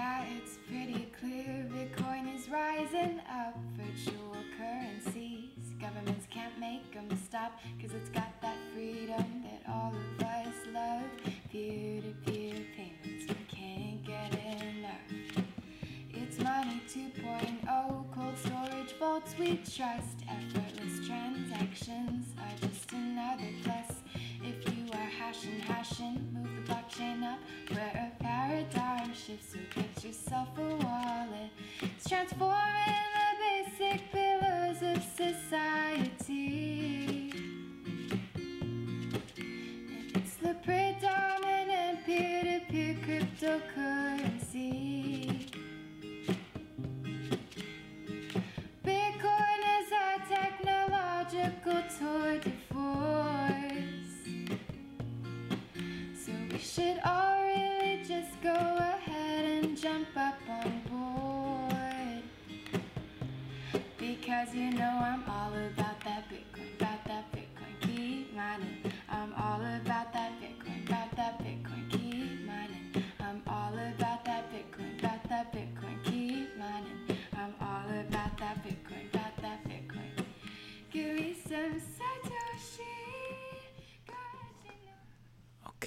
Yeah, it's pretty clear Bitcoin is rising up. Virtual currencies. Governments can't make them stop, cause it's got that freedom that all of us love. Peer to peer payments, we can't get enough. It's money 2.0, cold storage vaults we trust. Effortless transactions are just another plus. If you are hashing, hashing, move the blockchain up.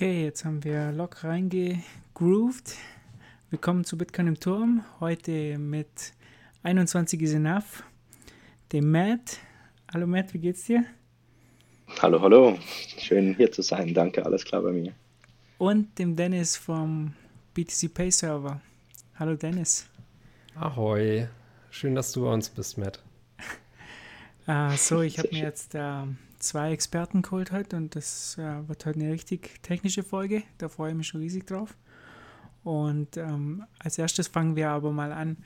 Okay, jetzt haben wir lock reingegrooved. Willkommen zu Bitcoin im Turm. Heute mit 21 is enough. Dem Matt. Hallo Matt, wie geht's dir? Hallo, hallo. Schön hier zu sein. Danke, alles klar bei mir. Und dem Dennis vom BTC Pay Server. Hallo Dennis. Ahoi. Schön, dass du bei uns bist, Matt. Äh, so, ich habe mir jetzt äh, zwei Experten geholt heute und das äh, wird heute eine richtig technische Folge. Da freue ich mich schon riesig drauf. Und ähm, als erstes fangen wir aber mal an.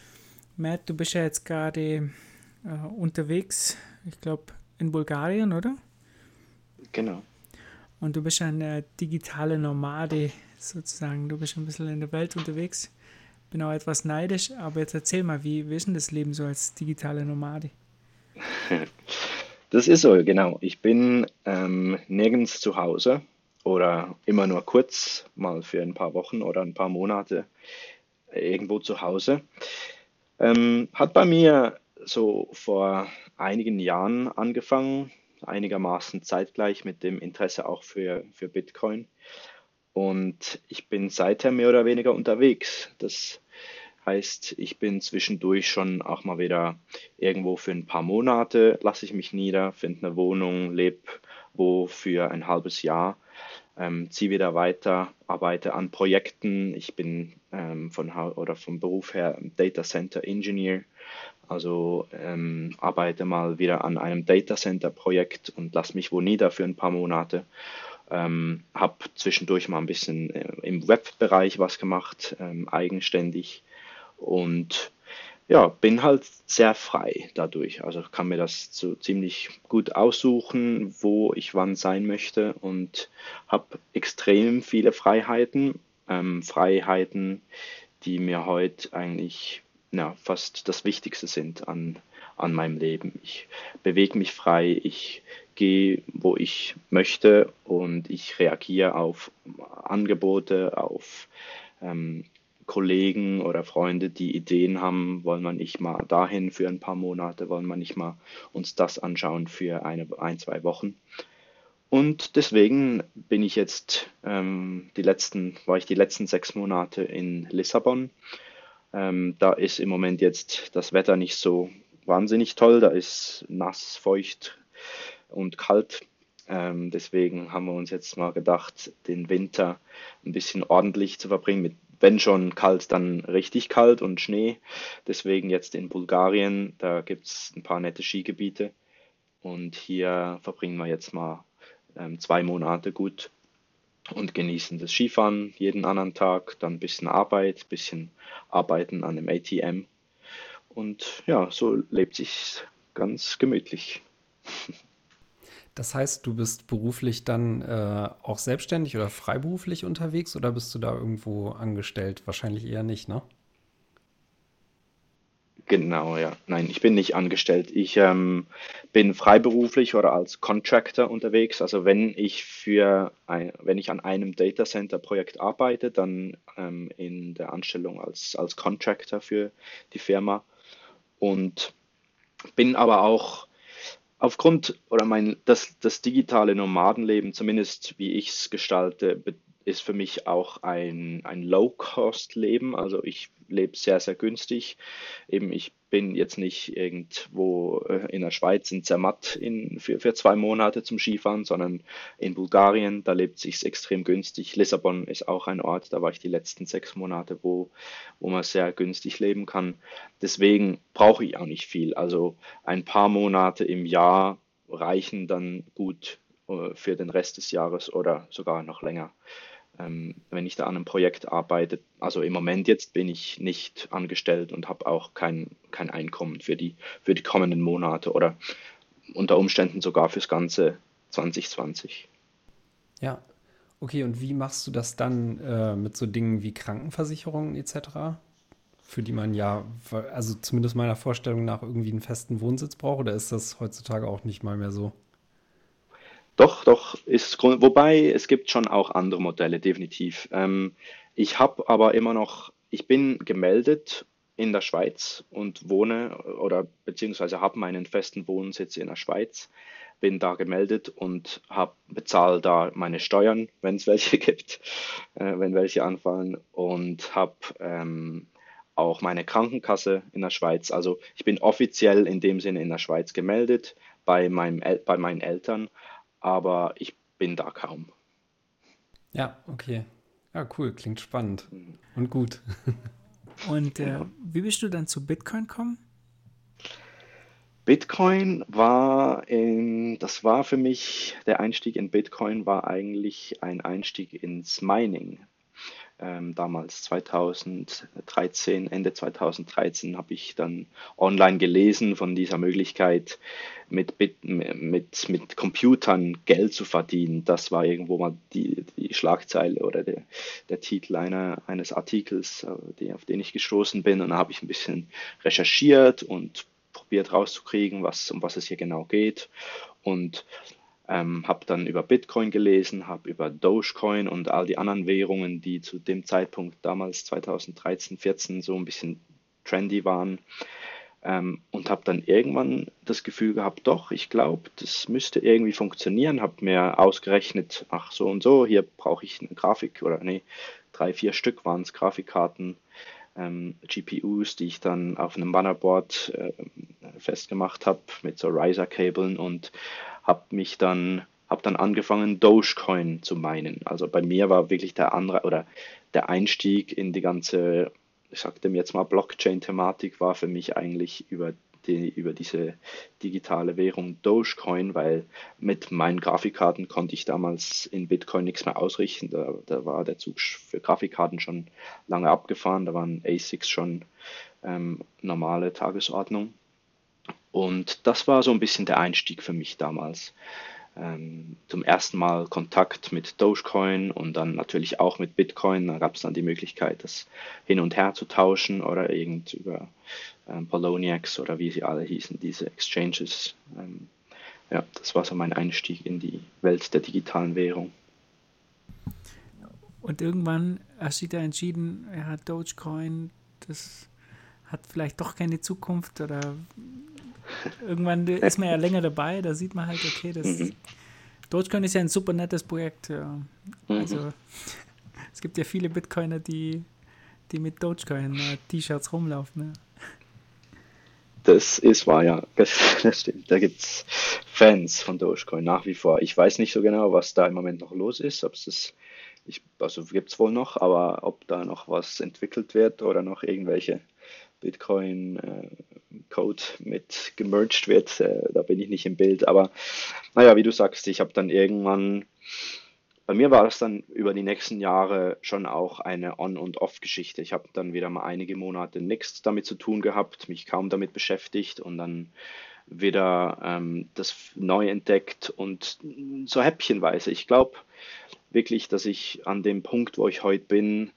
Matt, du bist ja jetzt gerade äh, unterwegs, ich glaube in Bulgarien, oder? Genau. Und du bist eine digitale Nomade sozusagen. Du bist ein bisschen in der Welt unterwegs. Bin auch etwas neidisch, aber jetzt erzähl mal, wie, wie ist denn das Leben so als digitale Nomade? Das ist so, genau. Ich bin ähm, nirgends zu Hause oder immer nur kurz, mal für ein paar Wochen oder ein paar Monate irgendwo zu Hause. Ähm, hat bei mir so vor einigen Jahren angefangen, einigermaßen zeitgleich mit dem Interesse auch für, für Bitcoin. Und ich bin seither mehr oder weniger unterwegs. Das heißt, ich bin zwischendurch schon auch mal wieder irgendwo für ein paar Monate, lasse ich mich nieder, finde eine Wohnung, lebe wo für ein halbes Jahr, ähm, ziehe wieder weiter, arbeite an Projekten. Ich bin ähm, von, oder vom Beruf her Data Center Engineer, also ähm, arbeite mal wieder an einem Data Center Projekt und lasse mich wo nieder für ein paar Monate. Ähm, habe zwischendurch mal ein bisschen äh, im Webbereich was gemacht, ähm, eigenständig und ja, bin halt sehr frei dadurch. Also kann mir das so ziemlich gut aussuchen, wo ich wann sein möchte und habe extrem viele Freiheiten. Ähm, Freiheiten, die mir heute eigentlich ja, fast das Wichtigste sind an, an meinem Leben. Ich bewege mich frei, ich gehe, wo ich möchte und ich reagiere auf Angebote, auf ähm, Kollegen oder Freunde, die Ideen haben, wollen wir nicht mal dahin für ein paar Monate, wollen wir nicht mal uns das anschauen für eine, ein, zwei Wochen. Und deswegen bin ich jetzt ähm, die letzten, war ich die letzten sechs Monate in Lissabon. Ähm, da ist im Moment jetzt das Wetter nicht so wahnsinnig toll, da ist nass, feucht und kalt. Ähm, deswegen haben wir uns jetzt mal gedacht, den Winter ein bisschen ordentlich zu verbringen, mit wenn schon kalt, dann richtig kalt und Schnee. Deswegen jetzt in Bulgarien, da gibt es ein paar nette Skigebiete. Und hier verbringen wir jetzt mal ähm, zwei Monate gut und genießen das Skifahren jeden anderen Tag, dann ein bisschen Arbeit, ein bisschen Arbeiten an dem ATM. Und ja, so lebt sich ganz gemütlich. Das heißt, du bist beruflich dann äh, auch selbstständig oder freiberuflich unterwegs oder bist du da irgendwo angestellt? Wahrscheinlich eher nicht, ne? Genau, ja. Nein, ich bin nicht angestellt. Ich ähm, bin freiberuflich oder als Contractor unterwegs. Also wenn ich für ein, wenn ich an einem Data Center Projekt arbeite, dann ähm, in der Anstellung als, als Contractor für die Firma. Und bin aber auch aufgrund oder mein das, das digitale Nomadenleben, zumindest wie ich es gestalte, ist für mich auch ein, ein Low-Cost-Leben. Also ich lebe sehr, sehr günstig. Eben, ich bin jetzt nicht irgendwo äh, in der Schweiz in Zermatt in, für, für zwei Monate zum Skifahren, sondern in Bulgarien, da lebt sich extrem günstig. Lissabon ist auch ein Ort, da war ich die letzten sechs Monate, wo, wo man sehr günstig leben kann. Deswegen brauche ich auch nicht viel. Also ein paar Monate im Jahr reichen dann gut äh, für den Rest des Jahres oder sogar noch länger wenn ich da an einem Projekt arbeite. Also im Moment jetzt bin ich nicht angestellt und habe auch kein, kein Einkommen für die, für die kommenden Monate oder unter Umständen sogar fürs ganze 2020. Ja, okay. Und wie machst du das dann äh, mit so Dingen wie Krankenversicherungen etc.? Für die man ja, also zumindest meiner Vorstellung nach, irgendwie einen festen Wohnsitz braucht, oder ist das heutzutage auch nicht mal mehr so? Doch, doch, ist wobei es gibt schon auch andere Modelle, definitiv. Ähm, ich habe aber immer noch, ich bin gemeldet in der Schweiz und wohne oder beziehungsweise habe meinen festen Wohnsitz in der Schweiz, bin da gemeldet und bezahle da meine Steuern, wenn es welche gibt, äh, wenn welche anfallen und habe ähm, auch meine Krankenkasse in der Schweiz. Also ich bin offiziell in dem Sinne in der Schweiz gemeldet bei, meinem El bei meinen Eltern, aber ich bin da kaum. Ja, okay. Ja, cool, klingt spannend und gut. Und äh, wie bist du dann zu Bitcoin gekommen? Bitcoin war, in, das war für mich, der Einstieg in Bitcoin war eigentlich ein Einstieg ins Mining ähm, damals 2013, Ende 2013 habe ich dann online gelesen von dieser Möglichkeit, mit, mit, mit, mit Computern Geld zu verdienen. Das war irgendwo mal die, die Schlagzeile oder der, der Titel einer, eines Artikels, äh, die, auf den ich gestoßen bin. Und da habe ich ein bisschen recherchiert und probiert rauszukriegen, was, um was es hier genau geht. Und ähm, habe dann über Bitcoin gelesen, habe über Dogecoin und all die anderen Währungen, die zu dem Zeitpunkt damals 2013, 14 so ein bisschen trendy waren. Ähm, und habe dann irgendwann das Gefühl gehabt, doch, ich glaube, das müsste irgendwie funktionieren. Habe mir ausgerechnet, ach so und so, hier brauche ich eine Grafik oder nee, drei, vier Stück waren es Grafikkarten, ähm, GPUs, die ich dann auf einem Bannerboard äh, festgemacht habe mit so Riser-Kabeln und habe mich dann habe dann angefangen Dogecoin zu meinen. Also bei mir war wirklich der andere oder der Einstieg in die ganze, ich sagte mir jetzt mal Blockchain-Thematik war für mich eigentlich über die, über diese digitale Währung Dogecoin, weil mit meinen Grafikkarten konnte ich damals in Bitcoin nichts mehr ausrichten. Da, da war der Zug für Grafikkarten schon lange abgefahren, da waren ASICs schon ähm, normale Tagesordnung. Und das war so ein bisschen der Einstieg für mich damals. Ähm, zum ersten Mal Kontakt mit Dogecoin und dann natürlich auch mit Bitcoin. Da gab es dann die Möglichkeit, das hin und her zu tauschen oder irgend über ähm, Poloniex oder wie sie alle hießen, diese Exchanges. Ähm, ja, das war so mein Einstieg in die Welt der digitalen Währung. Und irgendwann hast du da entschieden, ja, Dogecoin, das hat vielleicht doch keine Zukunft oder Irgendwann ist man ja länger dabei, da sieht man halt, okay, das mhm. Dogecoin ist ja ein super nettes Projekt. Ja. Mhm. Also es gibt ja viele Bitcoiner, die, die mit Dogecoin äh, T-Shirts rumlaufen. Ja. Das ist wahr, ja. Das, das stimmt. Da gibt es Fans von Dogecoin nach wie vor. Ich weiß nicht so genau, was da im Moment noch los ist. Ob es das, ich, also gibt es wohl noch, aber ob da noch was entwickelt wird oder noch irgendwelche Bitcoin-Code äh, mit gemerged wird. Äh, da bin ich nicht im Bild. Aber naja, wie du sagst, ich habe dann irgendwann, bei mir war es dann über die nächsten Jahre schon auch eine On- und Off-Geschichte. Ich habe dann wieder mal einige Monate nichts damit zu tun gehabt, mich kaum damit beschäftigt und dann wieder ähm, das neu entdeckt und so häppchenweise. Ich glaube wirklich, dass ich an dem Punkt, wo ich heute bin,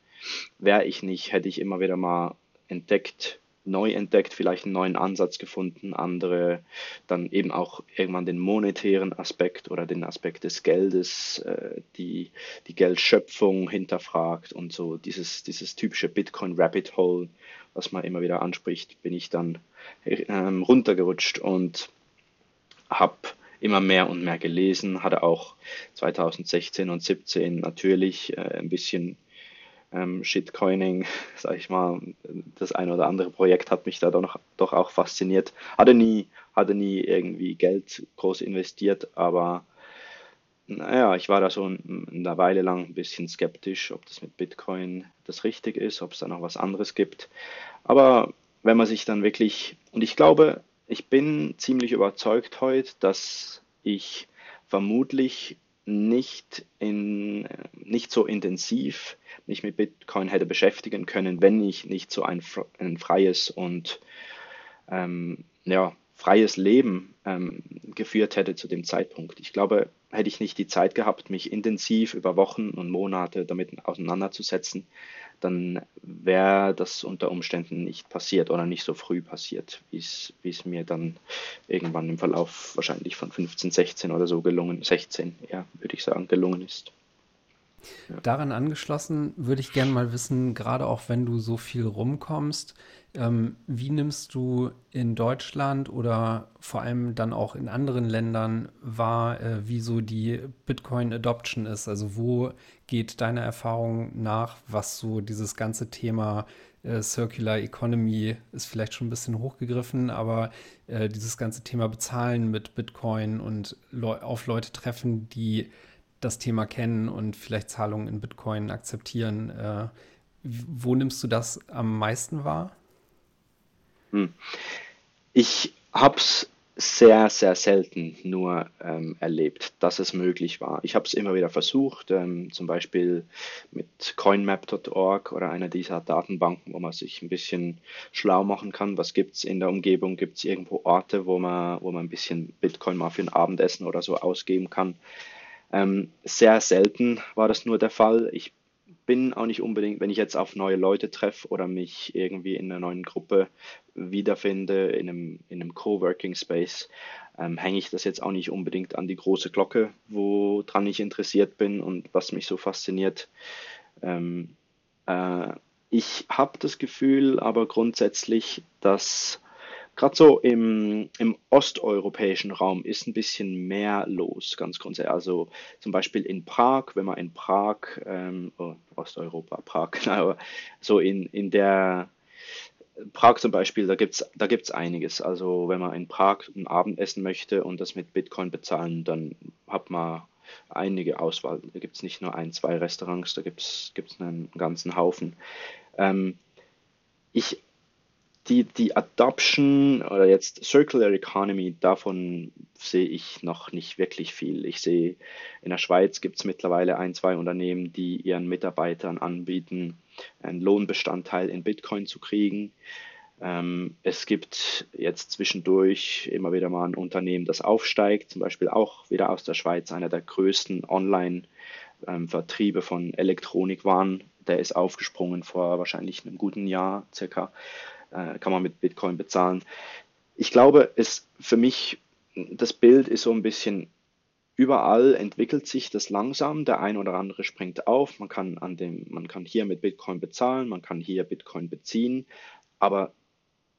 wäre ich nicht, hätte ich immer wieder mal entdeckt, neu entdeckt, vielleicht einen neuen Ansatz gefunden, andere dann eben auch irgendwann den monetären Aspekt oder den Aspekt des Geldes, äh, die, die Geldschöpfung hinterfragt und so dieses, dieses typische Bitcoin Rabbit Hole, was man immer wieder anspricht, bin ich dann ähm, runtergerutscht und habe immer mehr und mehr gelesen, hatte auch 2016 und 2017 natürlich äh, ein bisschen ähm, Shitcoining, sag ich mal, das ein oder andere Projekt hat mich da doch, doch auch fasziniert. Hatte nie, hatte nie irgendwie Geld groß investiert, aber naja, ich war da so eine Weile lang ein bisschen skeptisch, ob das mit Bitcoin das richtig ist, ob es da noch was anderes gibt. Aber wenn man sich dann wirklich, und ich glaube, ich bin ziemlich überzeugt heute, dass ich vermutlich nicht, in, nicht so intensiv mich mit Bitcoin hätte beschäftigen können, wenn ich nicht so ein, ein freies und ähm, ja, freies Leben ähm, geführt hätte zu dem Zeitpunkt. Ich glaube, hätte ich nicht die Zeit gehabt, mich intensiv über Wochen und Monate damit auseinanderzusetzen, dann wäre das unter Umständen nicht passiert oder nicht so früh passiert, wie es mir dann irgendwann im Verlauf wahrscheinlich von 15, 16 oder so gelungen, 16, ja, würde ich sagen, gelungen ist. Daran angeschlossen würde ich gerne mal wissen, gerade auch wenn du so viel rumkommst, ähm, wie nimmst du in Deutschland oder vor allem dann auch in anderen Ländern wahr, äh, wie so die Bitcoin-Adoption ist? Also wo geht deine Erfahrung nach, was so dieses ganze Thema äh, Circular Economy ist vielleicht schon ein bisschen hochgegriffen, aber äh, dieses ganze Thema Bezahlen mit Bitcoin und Le auf Leute treffen, die das Thema kennen und vielleicht Zahlungen in Bitcoin akzeptieren. Äh, wo nimmst du das am meisten wahr? Hm. Ich habe es sehr, sehr selten nur ähm, erlebt, dass es möglich war. Ich habe es immer wieder versucht, ähm, zum Beispiel mit coinmap.org oder einer dieser Datenbanken, wo man sich ein bisschen schlau machen kann. Was gibt es in der Umgebung? Gibt es irgendwo Orte, wo man, wo man ein bisschen Bitcoin mal für ein Abendessen oder so ausgeben kann? Ähm, sehr selten war das nur der Fall. Ich bin auch nicht unbedingt, wenn ich jetzt auf neue Leute treffe oder mich irgendwie in einer neuen Gruppe wiederfinde, in einem, in einem Coworking Space, ähm, hänge ich das jetzt auch nicht unbedingt an die große Glocke, woran ich interessiert bin und was mich so fasziniert. Ähm, äh, ich habe das Gefühl aber grundsätzlich, dass gerade so im, im osteuropäischen Raum ist ein bisschen mehr los, ganz grundsätzlich. Also zum Beispiel in Prag, wenn man in Prag, ähm, oh, Osteuropa, Prag, genau, so in, in der Prag zum Beispiel, da gibt es da gibt's einiges. Also wenn man in Prag ein Abendessen möchte und das mit Bitcoin bezahlen, dann hat man einige Auswahl. Da gibt es nicht nur ein, zwei Restaurants, da gibt es einen ganzen Haufen. Ähm, ich die, die Adoption oder jetzt Circular Economy, davon sehe ich noch nicht wirklich viel. Ich sehe, in der Schweiz gibt es mittlerweile ein, zwei Unternehmen, die ihren Mitarbeitern anbieten, einen Lohnbestandteil in Bitcoin zu kriegen. Ähm, es gibt jetzt zwischendurch immer wieder mal ein Unternehmen, das aufsteigt, zum Beispiel auch wieder aus der Schweiz, einer der größten Online-Vertriebe ähm, von Elektronikwaren. Der ist aufgesprungen vor wahrscheinlich einem guten Jahr circa äh, kann man mit Bitcoin bezahlen. Ich glaube, es für mich, das Bild ist so ein bisschen überall entwickelt sich das langsam. Der ein oder andere springt auf. Man kann an dem, man kann hier mit Bitcoin bezahlen, man kann hier Bitcoin beziehen. Aber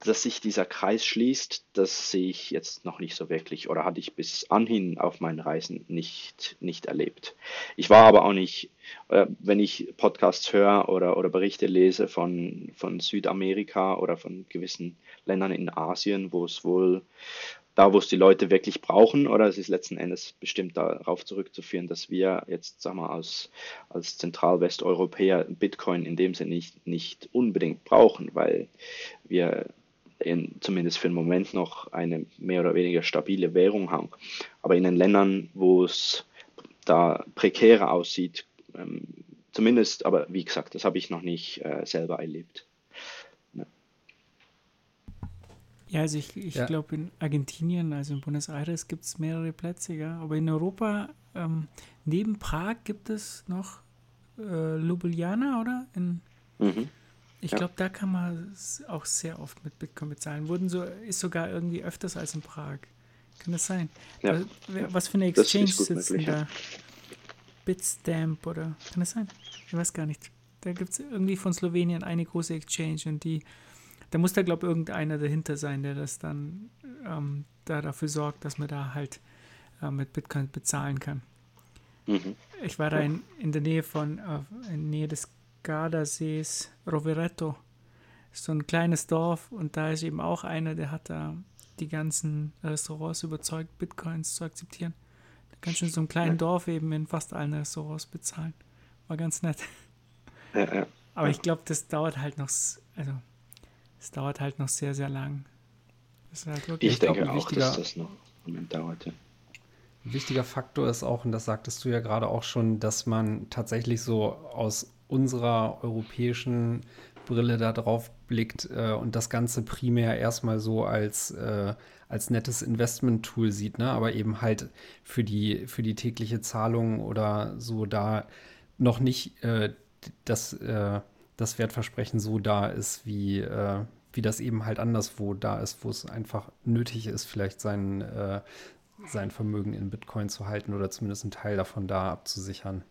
dass sich dieser Kreis schließt, das sehe ich jetzt noch nicht so wirklich oder hatte ich bis anhin auf meinen Reisen nicht, nicht erlebt. Ich war aber auch nicht, äh, wenn ich Podcasts höre oder, oder Berichte lese von, von Südamerika oder von gewissen Ländern in Asien, wo es wohl da, wo es die Leute wirklich brauchen, oder es ist letzten Endes bestimmt darauf zurückzuführen, dass wir jetzt, sagen wir, als, als Zentralwesteuropäer Bitcoin in dem Sinne nicht, nicht unbedingt brauchen, weil wir in, zumindest für den Moment noch eine mehr oder weniger stabile Währung haben. Aber in den Ländern, wo es da prekärer aussieht, ähm, zumindest, aber wie gesagt, das habe ich noch nicht äh, selber erlebt. Ja. Ja, also ich, ich ja. glaube in Argentinien, also in Buenos Aires gibt es mehrere Plätze, ja. Aber in Europa, ähm, neben Prag gibt es noch äh, Ljubljana, oder? In, mhm. Ich Ja. glaube, da kann man auch sehr oft mit Bitcoin bezahlen. Wurden so, ist sogar irgendwie öfters als in Prag. Kann das sein? Ja. Was für eine Exchange sitzt ja. da? Bitstamp oder kann das sein? Ich weiß gar nicht. Da gibt es irgendwie von Slowenien eine große Exchange und die, da muss da, glaube ich, irgendeiner dahinter sein, der das dann ähm, da dafür sorgt, dass man da halt äh, mit Bitcoin bezahlen kann. Mhm. Ich war da in, in der Nähe von, äh, in der Nähe des Gardasees, Rovereto. Ist so ein kleines Dorf und da ist eben auch einer, der hat da die ganzen Restaurants überzeugt, Bitcoins zu akzeptieren. Da kannst du in so einem kleinen Ja. Dorf eben in fast allen Restaurants bezahlen. War ganz nett. Ja, ja. Aber ich glaube, das dauert halt noch, also, es dauert halt noch sehr, sehr lang. Das ist halt wirklich Ich denke auch, dass das noch einen Moment dauerte. Ein wichtiger Faktor ist auch, und das sagtest du ja gerade auch schon, dass man tatsächlich so aus unserer europäischen Brille da drauf blickt äh, und das Ganze primär erstmal so als, äh, als nettes Investment-Tool sieht, ne? aber eben halt für die, für die tägliche Zahlung oder so da noch nicht äh, das, äh, das Wertversprechen so da ist, wie, äh, wie das eben halt anderswo da ist, wo es einfach nötig ist, vielleicht sein, äh, sein Vermögen in Bitcoin zu halten oder zumindest einen Teil davon da abzusichern.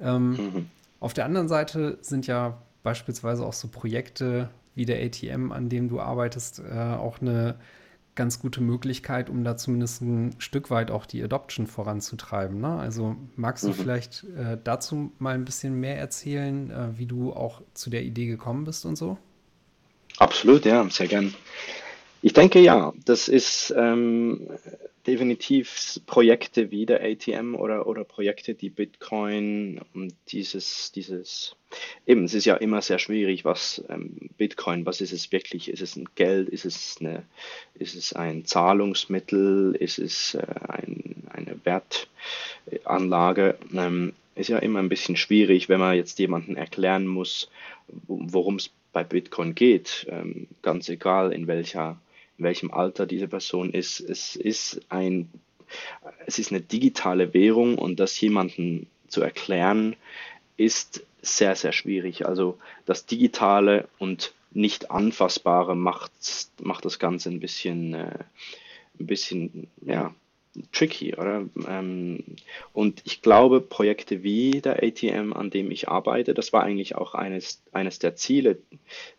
Ähm, Mhm. Auf der anderen Seite sind ja beispielsweise auch so Projekte wie der ATM, an dem du arbeitest, äh, auch eine ganz gute Möglichkeit, um da zumindest ein Stück weit auch die Adoption voranzutreiben. Ne? Also magst du Mhm. vielleicht äh, dazu mal ein bisschen mehr erzählen, äh, wie du auch zu der Idee gekommen bist und so? Absolut, ja, sehr gern. Ich denke ja, das ist ähm, definitiv Projekte wie der ATM oder, oder Projekte, die Bitcoin und dieses, dieses, eben, es ist ja immer sehr schwierig, was ähm, Bitcoin, was ist es wirklich? Ist es ein Geld? Ist es eine, ist es ein Zahlungsmittel? Ist es äh, ein, eine Wertanlage? Ähm, ist ja immer ein bisschen schwierig, wenn man jetzt jemanden erklären muss, worum es bei Bitcoin geht, ähm, ganz egal in welcher, welchem Alter diese Person ist. Es ist ein, es ist eine digitale Währung und das jemandem zu erklären, ist sehr, sehr schwierig. Also das Digitale und nicht Anfassbare macht, macht das Ganze ein bisschen, äh, ein bisschen, ja, tricky, oder? Ähm, und ich glaube, Projekte wie der ATM, an dem ich arbeite, das war eigentlich auch eines, eines der Ziele,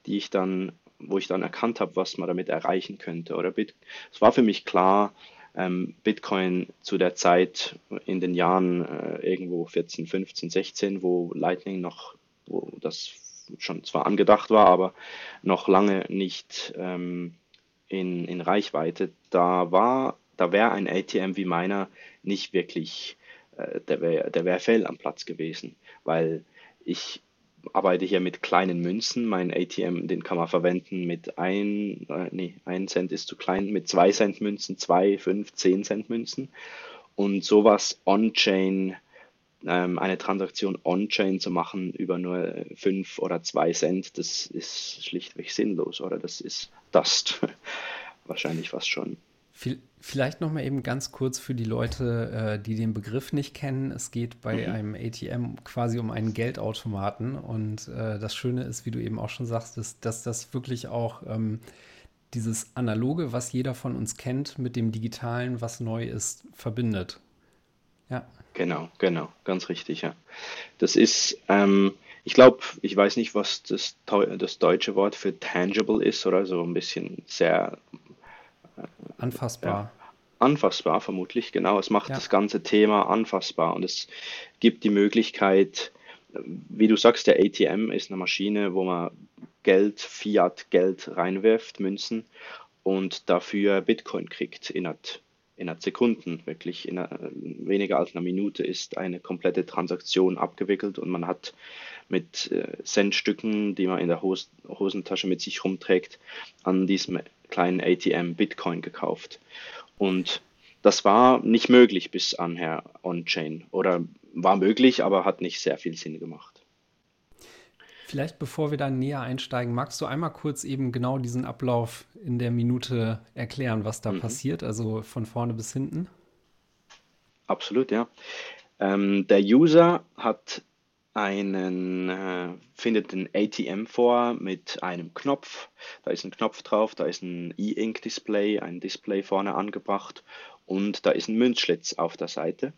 die ich dann, wo ich dann erkannt habe, was man damit erreichen könnte. Oder Bit es war für mich klar, ähm, Bitcoin zu der Zeit in den Jahren äh, irgendwo 14, 15, 16, wo Lightning noch, wo das schon zwar angedacht war, aber noch lange nicht ähm, in, in Reichweite, da war da wäre ein ATM wie meiner nicht wirklich, äh, der wäre der wär fehl am Platz gewesen, weil ich arbeite hier mit kleinen Münzen. Mein ATM, den kann man verwenden mit ein, äh, nee, ein Cent ist zu klein, mit zwei Cent Münzen, zwei, fünf, zehn Cent Münzen. Und sowas on-chain, ähm, eine Transaktion on-chain zu machen über nur fünf oder zwei Cent, das ist schlichtweg sinnlos, oder? Das ist Dust. Wahrscheinlich fast schon. Vielleicht noch mal eben ganz kurz für die Leute, äh, die den Begriff nicht kennen. Es geht bei Mhm. einem ATM quasi um einen Geldautomaten. Und äh, das Schöne ist, wie du eben auch schon sagst, ist, dass das wirklich auch ähm, dieses Analoge, was jeder von uns kennt, mit dem Digitalen, was neu ist, verbindet. Ja. Genau, genau, ganz richtig, ja. Das ist, ähm, ich glaube, ich weiß nicht, was das, das deutsche Wort für tangible ist oder so ein bisschen sehr Anfassbar. anfassbar vermutlich, genau. Es macht Ja. das ganze Thema anfassbar und es gibt die Möglichkeit, wie du sagst, der ATM ist eine Maschine, wo man Geld, Fiat-Geld reinwirft, Münzen und dafür Bitcoin kriegt innerhalb, innerhalb Sekunden, wirklich in einer, weniger als einer Minute ist eine komplette Transaktion abgewickelt und man hat mit äh, Centstücken, die man in der Hos Hosentasche mit sich rumträgt, an diesem kleinen ATM Bitcoin gekauft. Und das war nicht möglich bis anher on-chain oder war möglich, aber hat nicht sehr viel Sinn gemacht. Vielleicht bevor wir da näher einsteigen, magst du einmal kurz eben genau diesen Ablauf in der Minute erklären, was da Mhm. passiert, also von vorne bis hinten? Absolut, ja. Ähm, der User hat einen, äh, findet ein ATM vor mit einem Knopf. Da ist ein Knopf drauf, da ist ein E-Ink-Display, ein Display vorne angebracht und da ist ein Münzschlitz auf der Seite.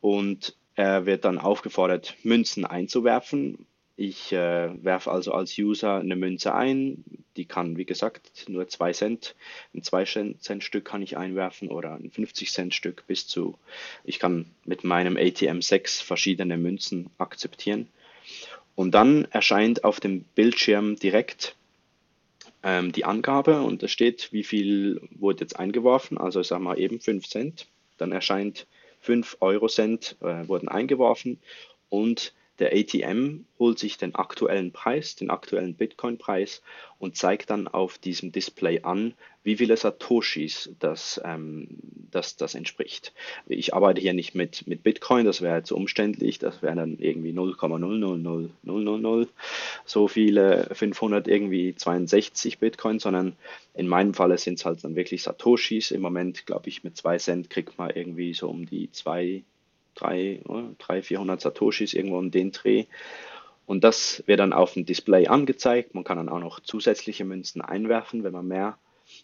Und er wird dann aufgefordert, Münzen einzuwerfen. Ich äh, werfe also als User eine Münze ein, die kann, wie gesagt, nur 2 Cent, ein 2 Cent Stück kann ich einwerfen oder ein 50 Cent Stück bis zu, ich kann mit meinem ATM 6 verschiedene Münzen akzeptieren. Und dann erscheint auf dem Bildschirm direkt ähm, die Angabe und da steht, wie viel wurde jetzt eingeworfen, also ich sage mal eben 5 Cent. Dann erscheint 5 Euro Cent äh, wurden eingeworfen und der ATM holt sich den aktuellen Preis, den aktuellen Bitcoin-Preis und zeigt dann auf diesem Display an, wie viele Satoshis das, ähm, das, das entspricht. Ich arbeite hier nicht mit, mit Bitcoin, das wäre zu umständlich, das wären dann irgendwie 0,000000 so viele 500 irgendwie 62 Bitcoin, sondern in meinem Falle sind es halt dann wirklich Satoshis. Im Moment, glaube ich, mit 2 Cent kriegt man irgendwie so um die 2 300, 400 Satoshis irgendwo um den Dreh. Und das wird dann auf dem Display angezeigt. Man kann dann auch noch zusätzliche Münzen einwerfen, wenn man mehr,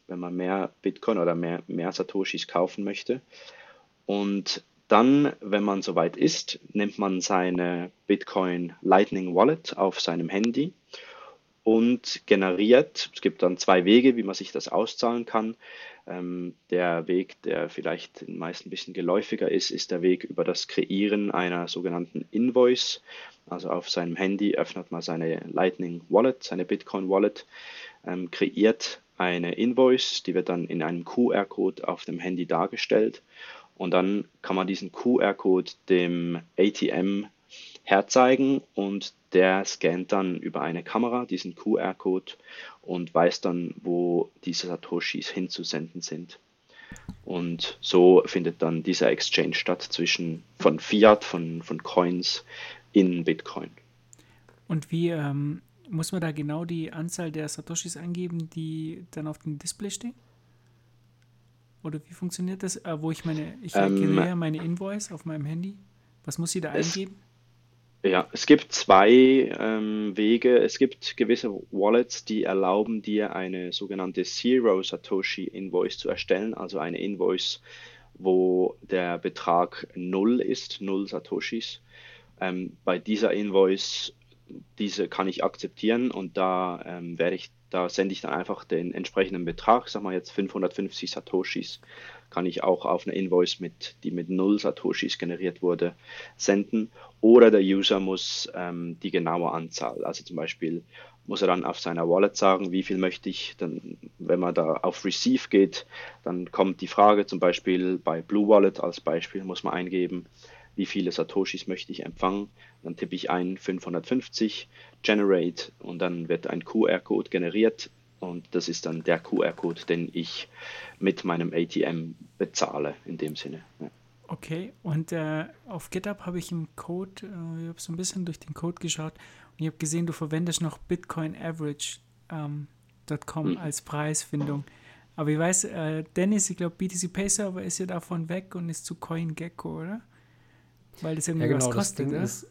wenn man mehr Bitcoin oder mehr, mehr Satoshis kaufen möchte. Und dann, wenn man soweit ist, nimmt man seine Bitcoin Lightning Wallet auf seinem Handy und generiert, es gibt dann zwei Wege, wie man sich das auszahlen kann. Ähm, der Weg, der vielleicht den meisten ein bisschen geläufiger ist, ist der Weg über das Kreieren einer sogenannten Invoice. Also auf seinem Handy öffnet man seine Lightning Wallet, seine Bitcoin Wallet, ähm, kreiert eine Invoice, die wird dann in einem QR-Code auf dem Handy dargestellt und dann kann man diesen QR-Code dem ATM herzeigen und der scannt dann über eine Kamera diesen QR-Code und weiß dann, wo diese Satoshis hinzusenden sind. Und so findet dann dieser Exchange statt zwischen von Fiat, von, von Coins in Bitcoin. Und wie ähm, muss man da genau die Anzahl der Satoshis eingeben, die dann auf dem Display stehen? Oder wie funktioniert das, äh, wo ich meine, ich ähm, meine Invoice auf meinem Handy? Was muss ich da eingeben? Ja, es gibt zwei ähm, Wege. Es gibt gewisse Wallets, die erlauben dir eine sogenannte Zero Satoshi Invoice zu erstellen, also eine Invoice, wo der Betrag null ist, null Satoshis. Ähm, bei dieser Invoice, diese kann ich akzeptieren und da ähm, werde ich, da sende ich dann einfach den entsprechenden Betrag, sag mal jetzt 550 Satoshis, kann ich auch auf eine Invoice mit, die mit null Satoshis generiert wurde, senden oder der User muss ähm, die genaue Anzahl, also zum Beispiel muss er dann auf seiner Wallet sagen, wie viel möchte ich, dann, wenn man da auf Receive geht, dann kommt die Frage zum Beispiel bei Blue Wallet als Beispiel, muss man eingeben, wie viele Satoshis möchte ich empfangen, dann tippe ich ein 550, Generate und dann wird ein QR-Code generiert und das ist dann der QR-Code, den ich mit meinem ATM bezahle in dem Sinne. Ja. Okay, und äh, auf GitHub habe ich im Code, äh, ich habe so ein bisschen durch den Code geschaut und ich habe gesehen, du verwendest noch bitcoinaverage.com ähm, mhm. als Preisfindung. Aber ich weiß, äh, Dennis, ich glaube, BTC Pay Server ist ja davon weg und ist zu CoinGecko, oder? Weil das irgendwie ja, genau, was kostet, oder? Ist,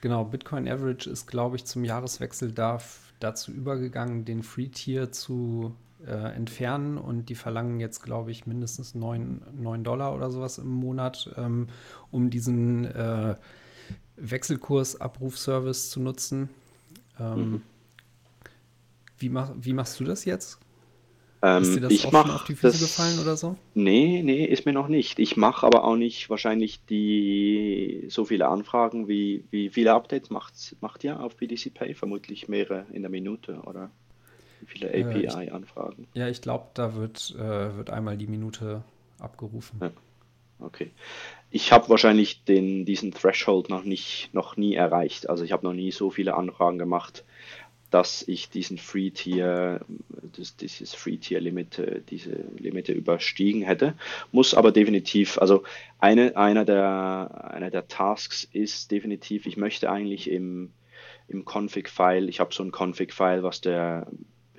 genau, Bitcoin Average ist, glaube ich, zum Jahreswechsel da, dazu übergegangen, den Free-Tier zu äh, entfernen und die verlangen jetzt, glaube ich, mindestens 9, 9 Dollar oder sowas im Monat, ähm, um diesen äh, Wechselkurs-Abrufservice zu nutzen. Ähm, mhm. wie, mach, wie machst du das jetzt? Ähm, ist dir das ich mach auf die Füße das, gefallen oder so? Nee, nee, ist mir noch nicht. Ich mache aber auch nicht wahrscheinlich die so viele Anfragen, wie, wie viele Updates macht, macht ihr auf BDC Pay? Vermutlich mehrere in der Minute, oder? Viele API-Anfragen? Äh, ja, ich glaube, da wird, äh, wird einmal die Minute abgerufen. Ja. Okay. Ich habe wahrscheinlich den, diesen Threshold noch, nicht, noch nie erreicht. Also ich habe noch nie so viele Anfragen gemacht, dass ich diesen Free-Tier, das, dieses Free-Tier-Limit, diese Limite überstiegen hätte. Muss aber definitiv, also eine, einer, der, einer der Tasks ist definitiv, ich möchte eigentlich im, im Config-File, ich habe so ein Config-File, was der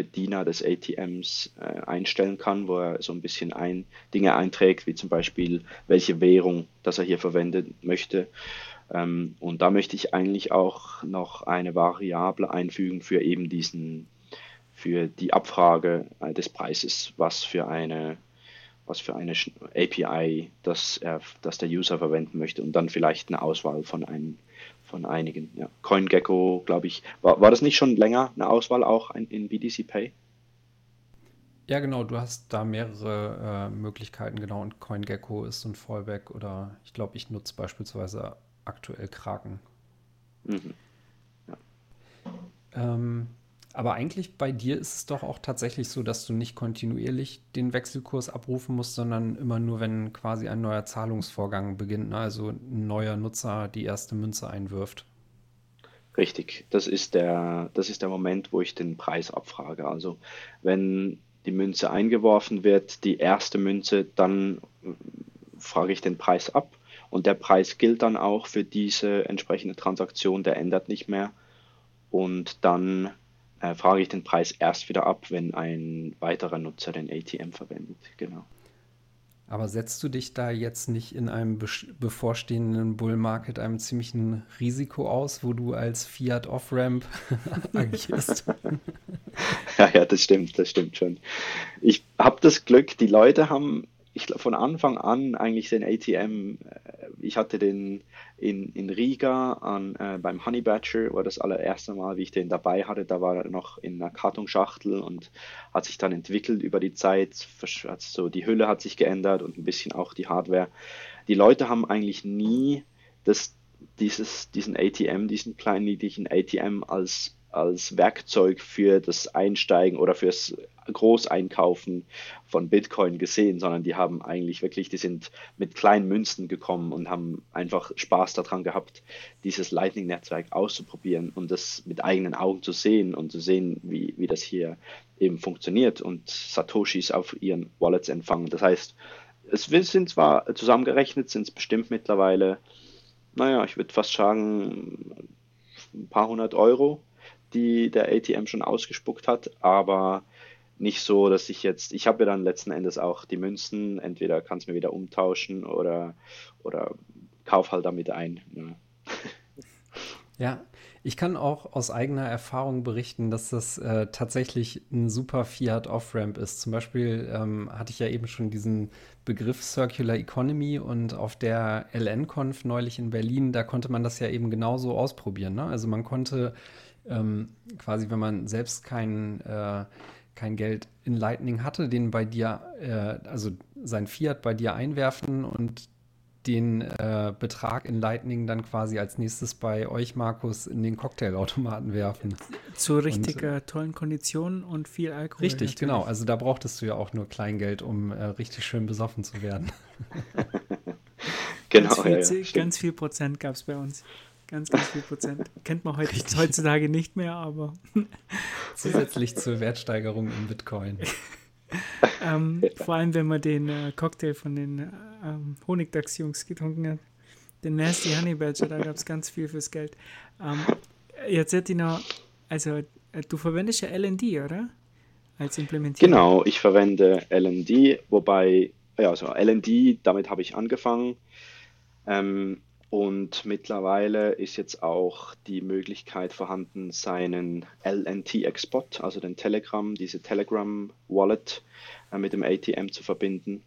Bediener des ATMs äh, einstellen kann, wo er so ein bisschen ein, Dinge einträgt, wie zum Beispiel welche Währung, das er hier verwenden möchte. Ähm, und da möchte ich eigentlich auch noch eine Variable einfügen für eben diesen, für die Abfrage äh, des Preises, was für eine, was für eine API das, er, das der User verwenden möchte und dann vielleicht eine Auswahl von, ein, von einigen. Ja. CoinGecko, glaube ich, war, war das nicht schon länger eine Auswahl auch in BTC Pay? Ja, genau, du hast da mehrere äh, Möglichkeiten, genau, und CoinGecko ist so ein Fallback oder ich glaube, ich nutze beispielsweise aktuell Kraken. Mhm. Ja. Ähm, aber eigentlich bei dir ist es doch auch tatsächlich so, dass du nicht kontinuierlich den Wechselkurs abrufen musst, sondern immer nur, wenn quasi ein neuer Zahlungsvorgang beginnt, ne? also ein neuer Nutzer die erste Münze einwirft. Richtig, das ist der, das ist der Moment, wo ich den Preis abfrage. Also wenn die Münze eingeworfen wird, die erste Münze, dann frage ich den Preis ab und der Preis gilt dann auch für diese entsprechende Transaktion, der ändert nicht mehr. Und dann äh, frage ich den Preis erst wieder ab, wenn ein weiterer Nutzer den ATM verwendet. Genau. Aber setzt du dich da jetzt nicht in einem bevorstehenden Bull Market einem ziemlichen Risiko aus, wo du als Fiat Off-Ramp agierst? ja, ja, das stimmt, das stimmt schon. Ich habe das Glück, die Leute haben ich von Anfang an eigentlich den ATM, äh, ich hatte den in, in Riga an, äh, beim Honey Badger, war das allererste Mal, wie ich den dabei hatte. Da war er noch in einer Kartonschachtel und hat sich dann entwickelt über die Zeit. So die Hülle hat sich geändert und ein bisschen auch die Hardware. Die Leute haben eigentlich nie das, dieses, diesen ATM, diesen kleinen niedlichen ATM als als Werkzeug für das Einsteigen oder fürs Großeinkaufen von Bitcoin gesehen, sondern die haben eigentlich wirklich, die sind mit kleinen Münzen gekommen und haben einfach Spaß daran gehabt, dieses Lightning-Netzwerk auszuprobieren und das mit eigenen Augen zu sehen und zu sehen, wie, wie das hier eben funktioniert und Satoshis auf ihren Wallets empfangen. Das heißt, es sind zwar zusammengerechnet, sind es bestimmt mittlerweile, naja, ich würde fast sagen, ein paar hundert Euro, die der ATM schon ausgespuckt hat, aber nicht so, dass ich jetzt, ich habe ja dann letzten Endes auch die Münzen, entweder kann es mir wieder umtauschen oder, oder kauf halt damit ein. Ne? Ja, ich kann auch aus eigener Erfahrung berichten, dass das äh, tatsächlich ein super Fiat Off-Ramp ist. Zum Beispiel ähm, hatte ich ja eben schon diesen Begriff Circular Economy und auf der LN-Conf neulich in Berlin, da konnte man das ja eben genauso ausprobieren. Ne? Also man konnte ähm, quasi, wenn man selbst kein, äh, kein Geld in Lightning hatte, den bei dir, äh, also sein Fiat bei dir einwerfen und den äh, Betrag in Lightning dann quasi als nächstes bei euch, Markus, in den Cocktailautomaten werfen. Zu richtig und, tollen Konditionen und viel Alkohol. Richtig, natürlich. genau. Also da brauchtest du ja auch nur Kleingeld, um äh, richtig schön besoffen zu werden. genau, ganz viel, ja, ja, ganz viel Prozent gab es bei uns. Ganz, ganz viel Prozent. Kennt man heute, heutzutage nicht mehr, aber. Zusätzlich zur Wertsteigerung im Bitcoin. ähm, vor allem, wenn man den äh, Cocktail von den ähm, Honigdachs-Jungs getrunken hat. Den Nasty Honey Badger, da gab es ganz viel fürs Geld. Ähm, jetzt hätte ich noch, also äh, du verwendest ja LND, oder? Als Implementierung. Genau, ich verwende LND, wobei, ja, also LND, damit habe ich angefangen. Ähm, und mittlerweile ist jetzt auch die Möglichkeit vorhanden, seinen LNT-Export, also den Telegram, diese Telegram-Wallet äh, mit dem ATM zu verbinden.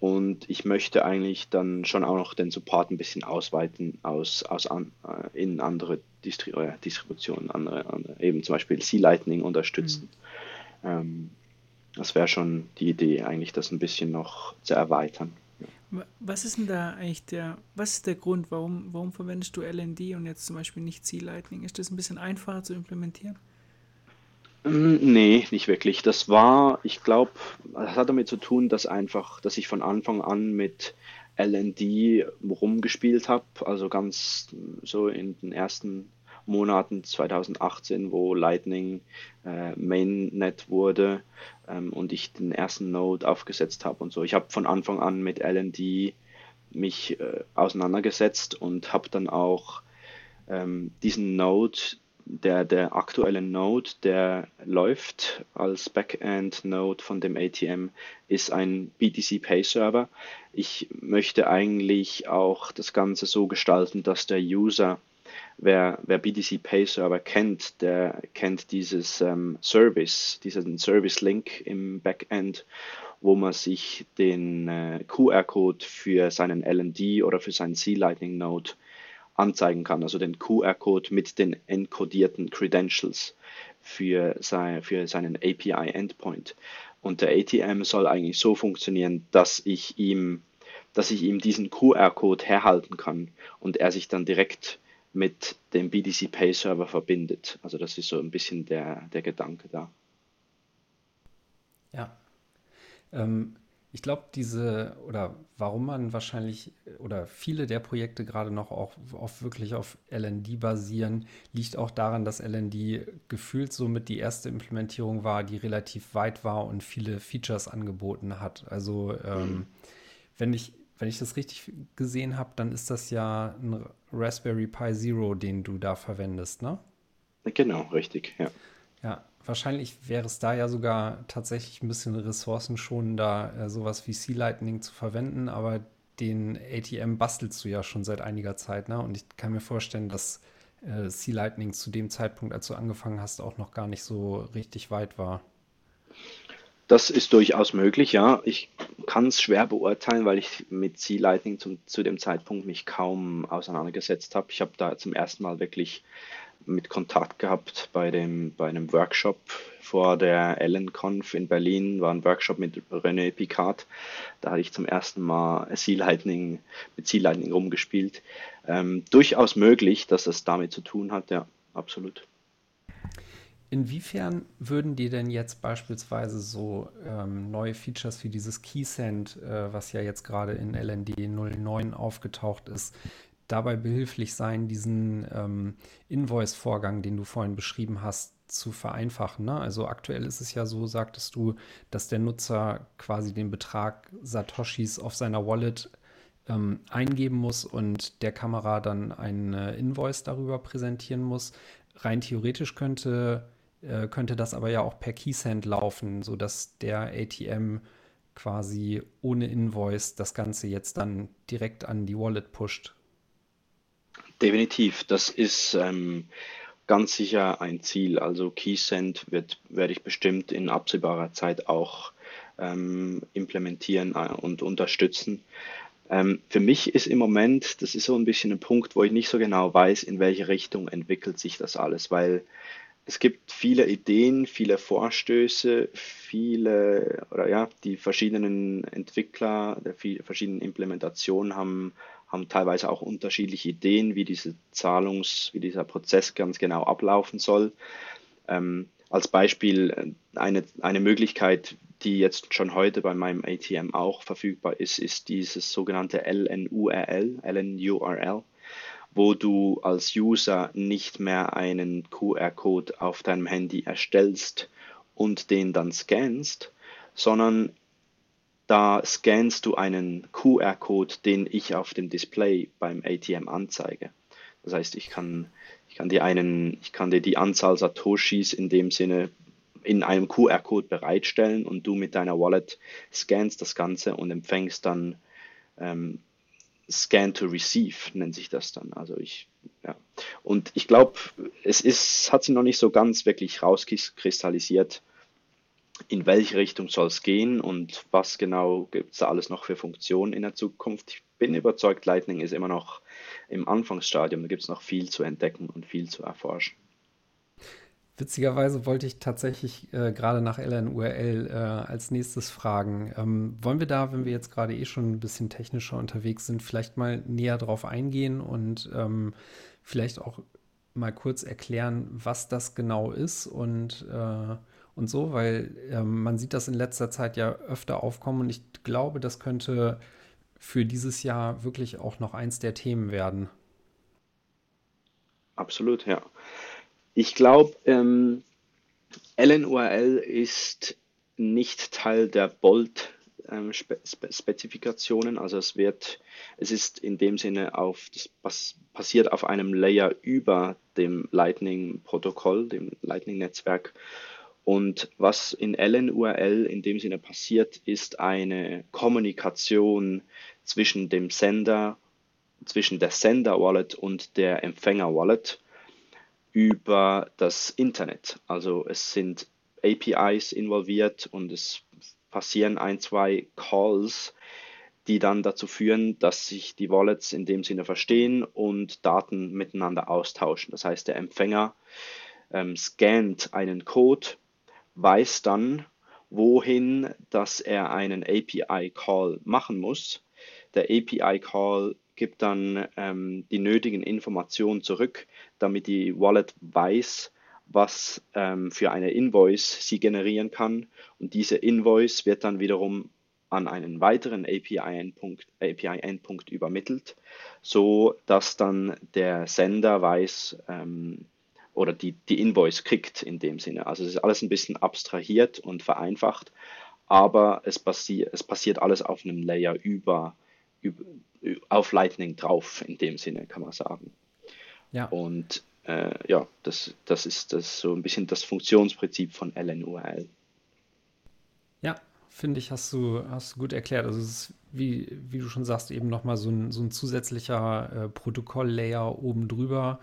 Und ich möchte eigentlich dann schon auch noch den Support ein bisschen ausweiten aus, aus an, äh, in andere Distri äh, Distributionen, andere, andere, eben zum Beispiel C-Lightning unterstützen. Mhm. Ähm, das wäre schon die Idee, eigentlich das ein bisschen noch zu erweitern. Was ist denn da eigentlich der, was ist der Grund, warum, warum verwendest du LND und jetzt zum Beispiel nicht C-Lightning? Ist das ein bisschen einfacher zu implementieren? Mm, nee, nicht wirklich. Das war, ich glaube, das hat damit zu tun, dass einfach, dass ich von Anfang an mit LND rumgespielt habe, also ganz so in den ersten Monaten 2018, wo Lightning äh, Mainnet wurde ähm, und ich den ersten Node aufgesetzt habe und so. Ich habe von Anfang an mit LND mich äh, auseinandergesetzt und habe dann auch ähm, diesen Node der, der aktuelle Node, der läuft als Backend-Node von dem ATM, ist ein BTC Pay Server. Ich möchte eigentlich auch das Ganze so gestalten, dass der User, wer, wer BTC Pay Server kennt, der kennt dieses ähm, Service, diesen Service-Link im Backend, wo man sich den äh, QR-Code für seinen LND oder für seinen C-Lightning-Node anzeigen kann, also den QR-Code mit den enkodierten Credentials für, sein, für seinen API-Endpoint. Und der ATM soll eigentlich so funktionieren, dass ich ihm, dass ich ihm diesen QR-Code herhalten kann und er sich dann direkt mit dem BTC Pay Server verbindet. Also das ist so ein bisschen der, der Gedanke da. Ja. Ähm, ich glaube, diese oder warum man wahrscheinlich oder viele der Projekte gerade noch auch auf, wirklich auf LND basieren, liegt auch daran, dass LND gefühlt somit die erste Implementierung war, die relativ weit war und viele Features angeboten hat. Also ähm, mhm. wenn ich wenn ich das richtig gesehen habe, dann ist das ja ein Raspberry Pi Zero, den du da verwendest, ne? Genau, richtig, ja. Ja, wahrscheinlich wäre es da ja sogar tatsächlich ein bisschen ressourcenschonender, äh, sowas wie Sea Lightning zu verwenden, aber den ATM bastelst du ja schon seit einiger Zeit, ne? Und ich kann mir vorstellen, dass äh, Sea Lightning zu dem Zeitpunkt, als du angefangen hast, auch noch gar nicht so richtig weit war. Das ist durchaus möglich, ja. Ich kann es schwer beurteilen, weil ich mit Sea Lightning zum, zu dem Zeitpunkt mich kaum auseinandergesetzt habe. Ich habe da zum ersten Mal wirklich mit Kontakt gehabt bei, dem, bei einem Workshop vor der LNConf in Berlin, war ein Workshop mit René Picard. Da hatte ich zum ersten Mal Sea Lightning, mit Sea Lightning rumgespielt. Ähm, durchaus möglich, dass das damit zu tun hat, ja, absolut. Inwiefern würden dir denn jetzt beispielsweise so ähm, neue Features wie dieses Keysend, äh, was ja jetzt gerade in LND 09 aufgetaucht ist, dabei behilflich sein, diesen ähm, Invoice-Vorgang, den du vorhin beschrieben hast, zu vereinfachen. Ne? Also aktuell ist es ja so, sagtest du, dass der Nutzer quasi den Betrag Satoshis auf seiner Wallet ähm, eingeben muss und der Kamera dann einen Invoice darüber präsentieren muss. Rein theoretisch könnte, äh, könnte das aber ja auch per Keysend laufen, sodass der ATM quasi ohne Invoice das Ganze jetzt dann direkt an die Wallet pusht. Definitiv, das ist ähm, ganz sicher ein Ziel. Also KeySend wird, werde ich bestimmt in absehbarer Zeit auch ähm, implementieren äh, und unterstützen. Ähm, für mich ist im Moment, das ist so ein bisschen ein Punkt, wo ich nicht so genau weiß, in welche Richtung entwickelt sich das alles, weil es gibt viele Ideen, viele Vorstöße, viele oder ja, die verschiedenen Entwickler der verschiedenen Implementationen haben haben teilweise auch unterschiedliche Ideen, wie diese Zahlungs, wie dieser Prozess ganz genau ablaufen soll. Ähm, als Beispiel äh, eine, eine Möglichkeit, die jetzt schon heute bei meinem ATM auch verfügbar ist, ist dieses sogenannte LNURL, LNURL, wo du als User nicht mehr einen QR-Code auf deinem Handy erstellst und den dann scannst, sondern da scannst du einen QR-Code, den ich auf dem Display beim ATM anzeige. Das heißt, ich kann, ich kann dir einen, ich kann dir die Anzahl Satoshis in dem Sinne in einem QR-Code bereitstellen und du mit deiner Wallet scannst das Ganze und empfängst dann ähm, Scan to Receive nennt sich das dann. Also ich, ja. Und ich glaube, es ist, hat sich noch nicht so ganz wirklich rauskristallisiert, in welche Richtung soll es gehen und was genau gibt es da alles noch für Funktionen in der Zukunft. Ich bin überzeugt, Lightning ist immer noch im Anfangsstadium, da gibt es noch viel zu entdecken und viel zu erforschen. Witzigerweise wollte ich tatsächlich äh, gerade nach LNURL äh, als nächstes fragen. Ähm, wollen wir da, wenn wir jetzt gerade eh schon ein bisschen technischer unterwegs sind, vielleicht mal näher drauf eingehen und ähm, vielleicht auch mal kurz erklären, was das genau ist und äh, und so, weil ähm, man sieht das in letzter Zeit ja öfter aufkommen und ich glaube, das könnte für dieses Jahr wirklich auch noch eins der Themen werden. Absolut, ja. Ich glaube, ähm, LNURL ist nicht Teil der Bolt. Ähm, also es wird, es ist in dem Sinne auf, das passiert auf einem Layer über dem Lightning-Protokoll, dem Lightning-Netzwerk. Und was in LNURL in dem Sinne passiert, ist eine Kommunikation zwischen dem Sender, zwischen der Sender-Wallet und der Empfänger-Wallet über das Internet. Also es sind APIs involviert und es passieren ein, zwei Calls, die dann dazu führen, dass sich die Wallets in dem Sinne verstehen und Daten miteinander austauschen. Das heißt, der Empfänger ähm, scannt einen Code, weiß dann, wohin, dass er einen API-Call machen muss. Der API-Call gibt dann ähm, die nötigen Informationen zurück, damit die Wallet weiß, was ähm, für eine Invoice sie generieren kann. Und diese Invoice wird dann wiederum an einen weiteren API-Endpunkt API übermittelt, so dass dann der Sender weiß ähm, oder die, die Invoice kriegt in dem Sinne. Also es ist alles ein bisschen abstrahiert und vereinfacht, aber es, passi es passiert alles auf einem Layer über, über auf Lightning drauf in dem Sinne, kann man sagen. Ja. Und äh, ja, das, das ist das so ein bisschen das Funktionsprinzip von LNURL. Ja, finde ich, hast du, hast du gut erklärt. Also es ist, wie, wie du schon sagst, eben nochmal so ein, so ein zusätzlicher äh, Protokoll-Layer oben drüber,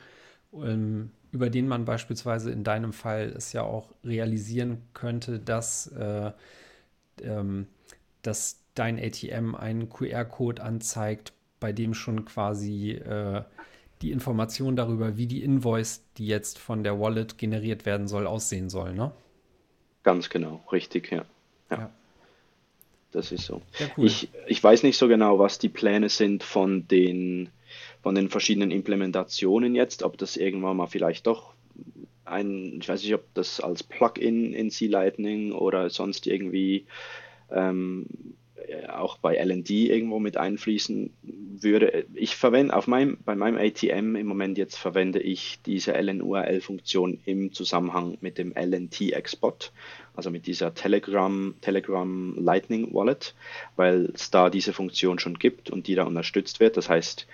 ähm, über den man beispielsweise in deinem Fall es ja auch realisieren könnte, dass, äh, ähm, dass dein ATM einen QR-Code anzeigt, bei dem schon quasi äh, die Information darüber, wie die Invoice, die jetzt von der Wallet generiert werden soll, aussehen soll, ne? Ganz genau, richtig, ja. ja. ja. Das ist so. Ja, cool. ich, ich weiß nicht so genau, was die Pläne sind von den, von den verschiedenen Implementationen jetzt, ob das irgendwann mal vielleicht doch ein, ich weiß nicht, ob das als Plugin in C-Lightning oder sonst irgendwie ähm, äh, auch bei LND irgendwo mit einfließen würde. Ich verwende auf meinem, bei meinem ATM im Moment jetzt verwende ich diese LNURL-Funktion im Zusammenhang mit dem LNT-Export, also mit dieser Telegram, Telegram Lightning Wallet, weil es da diese Funktion schon gibt und die da unterstützt wird. Das heißt,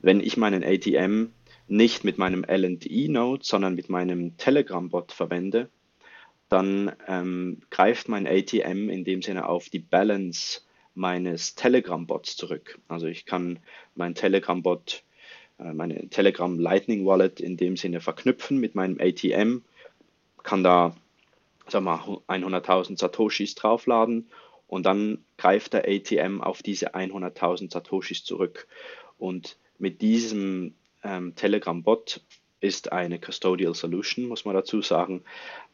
wenn ich meinen ATM nicht mit meinem LND-Node, sondern mit meinem Telegram-Bot verwende, dann ähm, greift mein ATM in dem Sinne auf die Balance meines Telegram-Bots zurück. Also ich kann mein Telegram-Bot, äh, meine Telegram Lightning Wallet in dem Sinne verknüpfen mit meinem ATM, kann da sag mal 100.000 Satoshis draufladen und dann greift der ATM auf diese 100.000 Satoshis zurück. Und mit diesem ähm, Telegram-Bot ist eine Custodial Solution, muss man dazu sagen.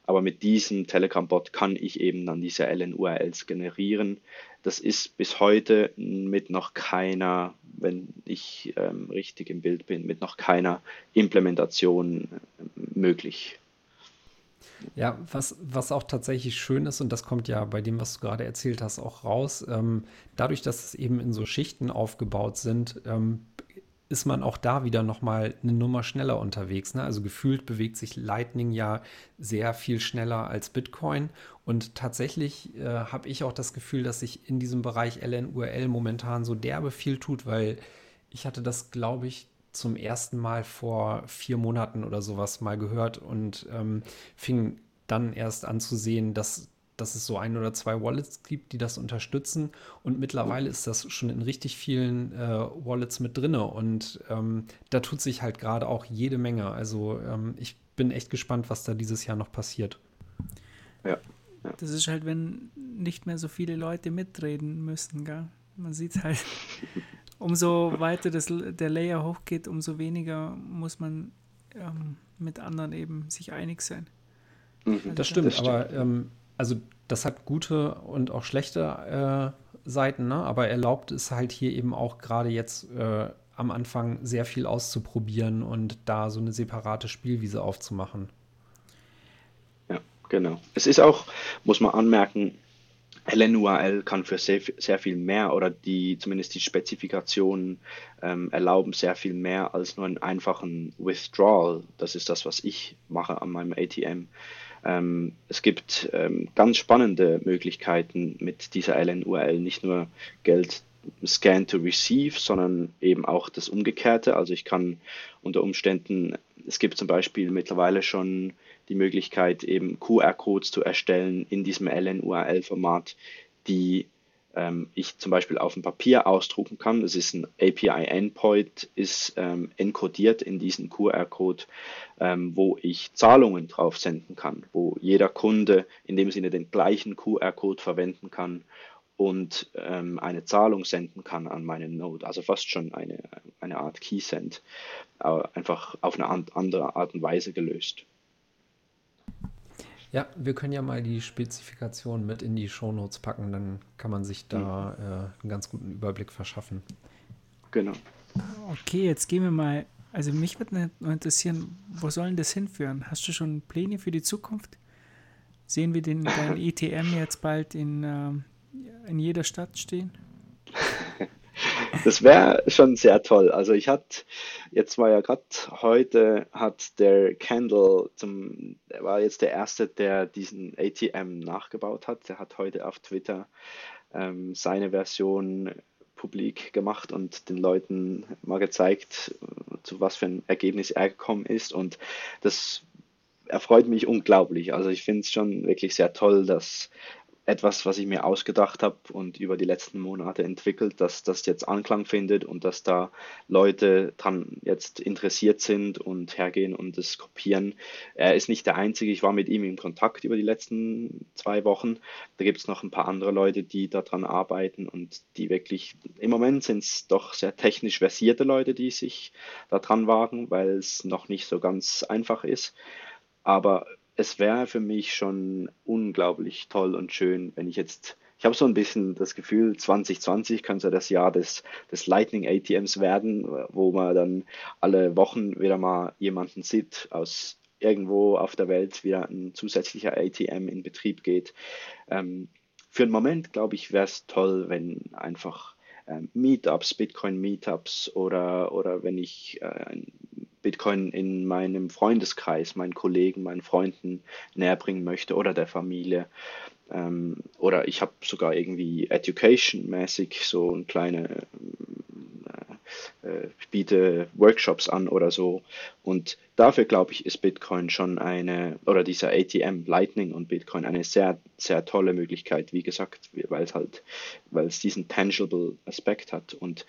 Aber mit diesem Telegram-Bot kann ich eben dann diese LNURLs generieren. Das ist bis heute mit noch keiner, wenn ich ähm, richtig im Bild bin, mit noch keiner Implementation äh, möglich. Ja, was, was auch tatsächlich schön ist, und das kommt ja bei dem, was du gerade erzählt hast, auch raus, ähm, dadurch, dass es eben in so Schichten aufgebaut sind, ähm, ist man auch da wieder noch mal eine Nummer schneller unterwegs. Ne? Also gefühlt bewegt sich Lightning ja sehr viel schneller als Bitcoin. Und tatsächlich äh, habe ich auch das Gefühl, dass sich in diesem Bereich LNURL momentan so derbe viel tut, weil ich hatte das, glaube ich, zum ersten Mal vor vier Monaten oder sowas mal gehört und ähm, fing dann erst an zu sehen, dass dass es so ein oder zwei Wallets gibt, die das unterstützen. Und mittlerweile ist das schon in richtig vielen äh, Wallets mit drin. Und ähm, da tut sich halt gerade auch jede Menge. Also ähm, ich bin echt gespannt, was da dieses Jahr noch passiert. Ja. ja. Das ist halt, wenn nicht mehr so viele Leute mitreden müssen, gell? Man sieht halt, umso weiter das, der Layer hochgeht, umso weniger muss man ähm, mit anderen eben sich einig sein. Mhm. Also das stimmt, das stimmt. aber ähm, also das hat gute und auch schlechte äh, Seiten, ne? aber erlaubt es halt hier eben auch gerade jetzt äh, am Anfang sehr viel auszuprobieren und da so eine separate Spielwiese aufzumachen. Ja, genau. Es ist auch, muss man anmerken, LNURL kann für sehr, sehr viel mehr oder die zumindest die Spezifikationen ähm, erlauben sehr viel mehr als nur einen einfachen Withdrawal. Das ist das, was ich mache an meinem ATM. Ähm, es gibt ähm, ganz spannende Möglichkeiten mit dieser LNURL, nicht nur Geld Scan to Receive, sondern eben auch das Umgekehrte. Also ich kann unter Umständen, es gibt zum Beispiel mittlerweile schon die Möglichkeit, eben QR-Codes zu erstellen in diesem LNURL-Format, die ähm, ich zum Beispiel auf dem Papier ausdrucken kann. Das ist ein API-Endpoint, ist ähm, encodiert in diesen QR-Code, ähm, wo ich Zahlungen drauf senden kann, wo jeder Kunde in dem Sinne den gleichen QR-Code verwenden kann und ähm, eine Zahlung senden kann an meinen Node, also fast schon eine, eine Art Keysend, einfach auf eine andere Art und Weise gelöst. Ja, wir können ja mal die Spezifikation mit in die Shownotes packen, dann kann man sich da mhm. äh, einen ganz guten Überblick verschaffen. Genau. Okay, jetzt gehen wir mal, also mich würde noch interessieren, wo soll denn das hinführen? Hast du schon Pläne für die Zukunft? Sehen wir den dein ETM jetzt bald in, äh, in jeder Stadt stehen? Das wäre schon sehr toll. Also ich hatte, jetzt war ja gerade heute, hat der Kendall zum, er war jetzt der Erste, der diesen ATM nachgebaut hat. Der hat heute auf Twitter ähm, seine Version publik gemacht und den Leuten mal gezeigt, zu was für ein Ergebnis er gekommen ist. Und das erfreut mich unglaublich. Also ich finde es schon wirklich sehr toll, dass etwas, was ich mir ausgedacht habe und über die letzten Monate entwickelt, dass das jetzt Anklang findet und dass da Leute dran jetzt interessiert sind und hergehen und es kopieren. Er ist nicht der Einzige, ich war mit ihm in Kontakt über die letzten zwei Wochen. Da gibt es noch ein paar andere Leute, die daran arbeiten und die wirklich, im Moment sind es doch sehr technisch versierte Leute, die sich daran wagen, weil es noch nicht so ganz einfach ist. Aber es wäre für mich schon unglaublich toll und schön, wenn ich jetzt, ich habe so ein bisschen das Gefühl, 2020 könnte das Jahr des, des Lightning ATMs werden, wo man dann alle Wochen wieder mal jemanden sieht aus irgendwo auf der Welt wieder ein zusätzlicher ATM in Betrieb geht. Ähm, für einen Moment, glaube ich, wäre es toll, wenn einfach ähm, Meetups, Bitcoin-Meetups oder, oder wenn ich äh, Bitcoin in meinem Freundeskreis, meinen Kollegen, meinen Freunden näher bringen möchte oder der Familie. Ähm, oder ich habe sogar irgendwie education-mäßig so ein kleine, äh, äh, biete Workshops an oder so. Und dafür glaube ich, ist Bitcoin schon eine, oder dieser ATM, Lightning und Bitcoin eine sehr, sehr tolle Möglichkeit, wie gesagt, weil es halt, weil es diesen tangible Aspekt hat. Und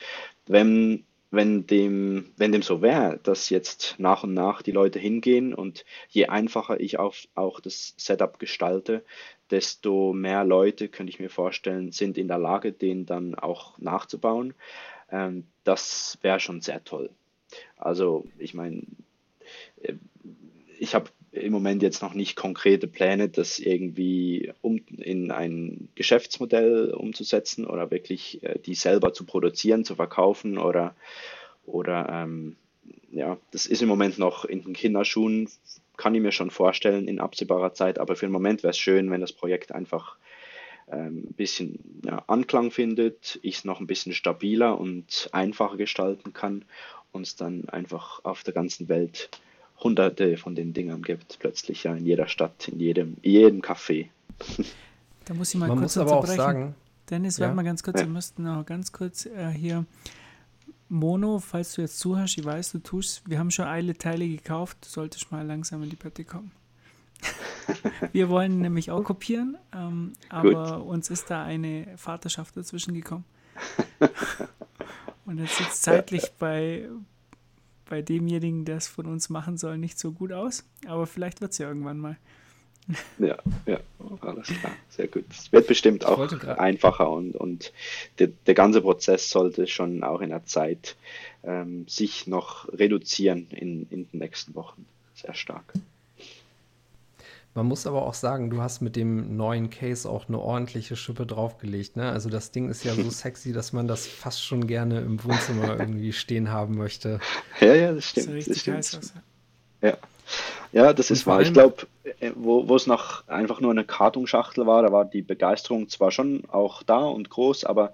wenn wenn dem, wenn dem so wäre, dass jetzt nach und nach die Leute hingehen und je einfacher ich auf, auch das Setup gestalte, desto mehr Leute, könnte ich mir vorstellen, sind in der Lage, den dann auch nachzubauen. Ähm, das wäre schon sehr toll. Also ich meine, äh, ich habe im Moment jetzt noch nicht konkrete Pläne, das irgendwie um, in ein Geschäftsmodell umzusetzen oder wirklich äh, die selber zu produzieren, zu verkaufen oder, oder ähm, ja, das ist im Moment noch in den Kinderschuhen, kann ich mir schon vorstellen in absehbarer Zeit, aber für den Moment wäre es schön, wenn das Projekt einfach ein ähm, bisschen ja, Anklang findet, ich es noch ein bisschen stabiler und einfacher gestalten kann und es dann einfach auf der ganzen Welt hunderte von den Dingern gibt, plötzlich ja in jeder Stadt, in jedem, in jedem Café. Da muss ich mal Man kurz muss aber auch sagen, Dennis, ja? warte mal ganz kurz, ja. wir müssten noch ganz kurz äh, hier Mono, falls du jetzt zuhörst, ich weiß, du tust, wir haben schon alle Teile gekauft, du solltest mal langsam in die Pötte kommen. wir wollen nämlich auch kopieren, ähm, aber Gut. uns ist da eine Vaterschaft dazwischen gekommen. Und jetzt es zeitlich bei, bei demjenigen, der es von uns machen soll, nicht so gut aus. Aber vielleicht wird es ja irgendwann mal. Ja, ja, alles klar, sehr gut. Es wird bestimmt auch einfacher und, und der, der ganze Prozess sollte schon auch in der Zeit ähm, sich noch reduzieren in, in den nächsten Wochen. Sehr stark. Man muss aber auch sagen, du hast mit dem neuen Case auch eine ordentliche Schippe draufgelegt. Ne? Also das Ding ist ja so sexy, dass man das fast schon gerne im Wohnzimmer irgendwie stehen haben möchte. Ja, ja, das stimmt. Das, das stimmt. Ja. ja, das ist wahr. Ich glaube, äh, wo, wo es noch einfach nur eine Kartonschachtel war, da war die Begeisterung zwar schon auch da und groß, aber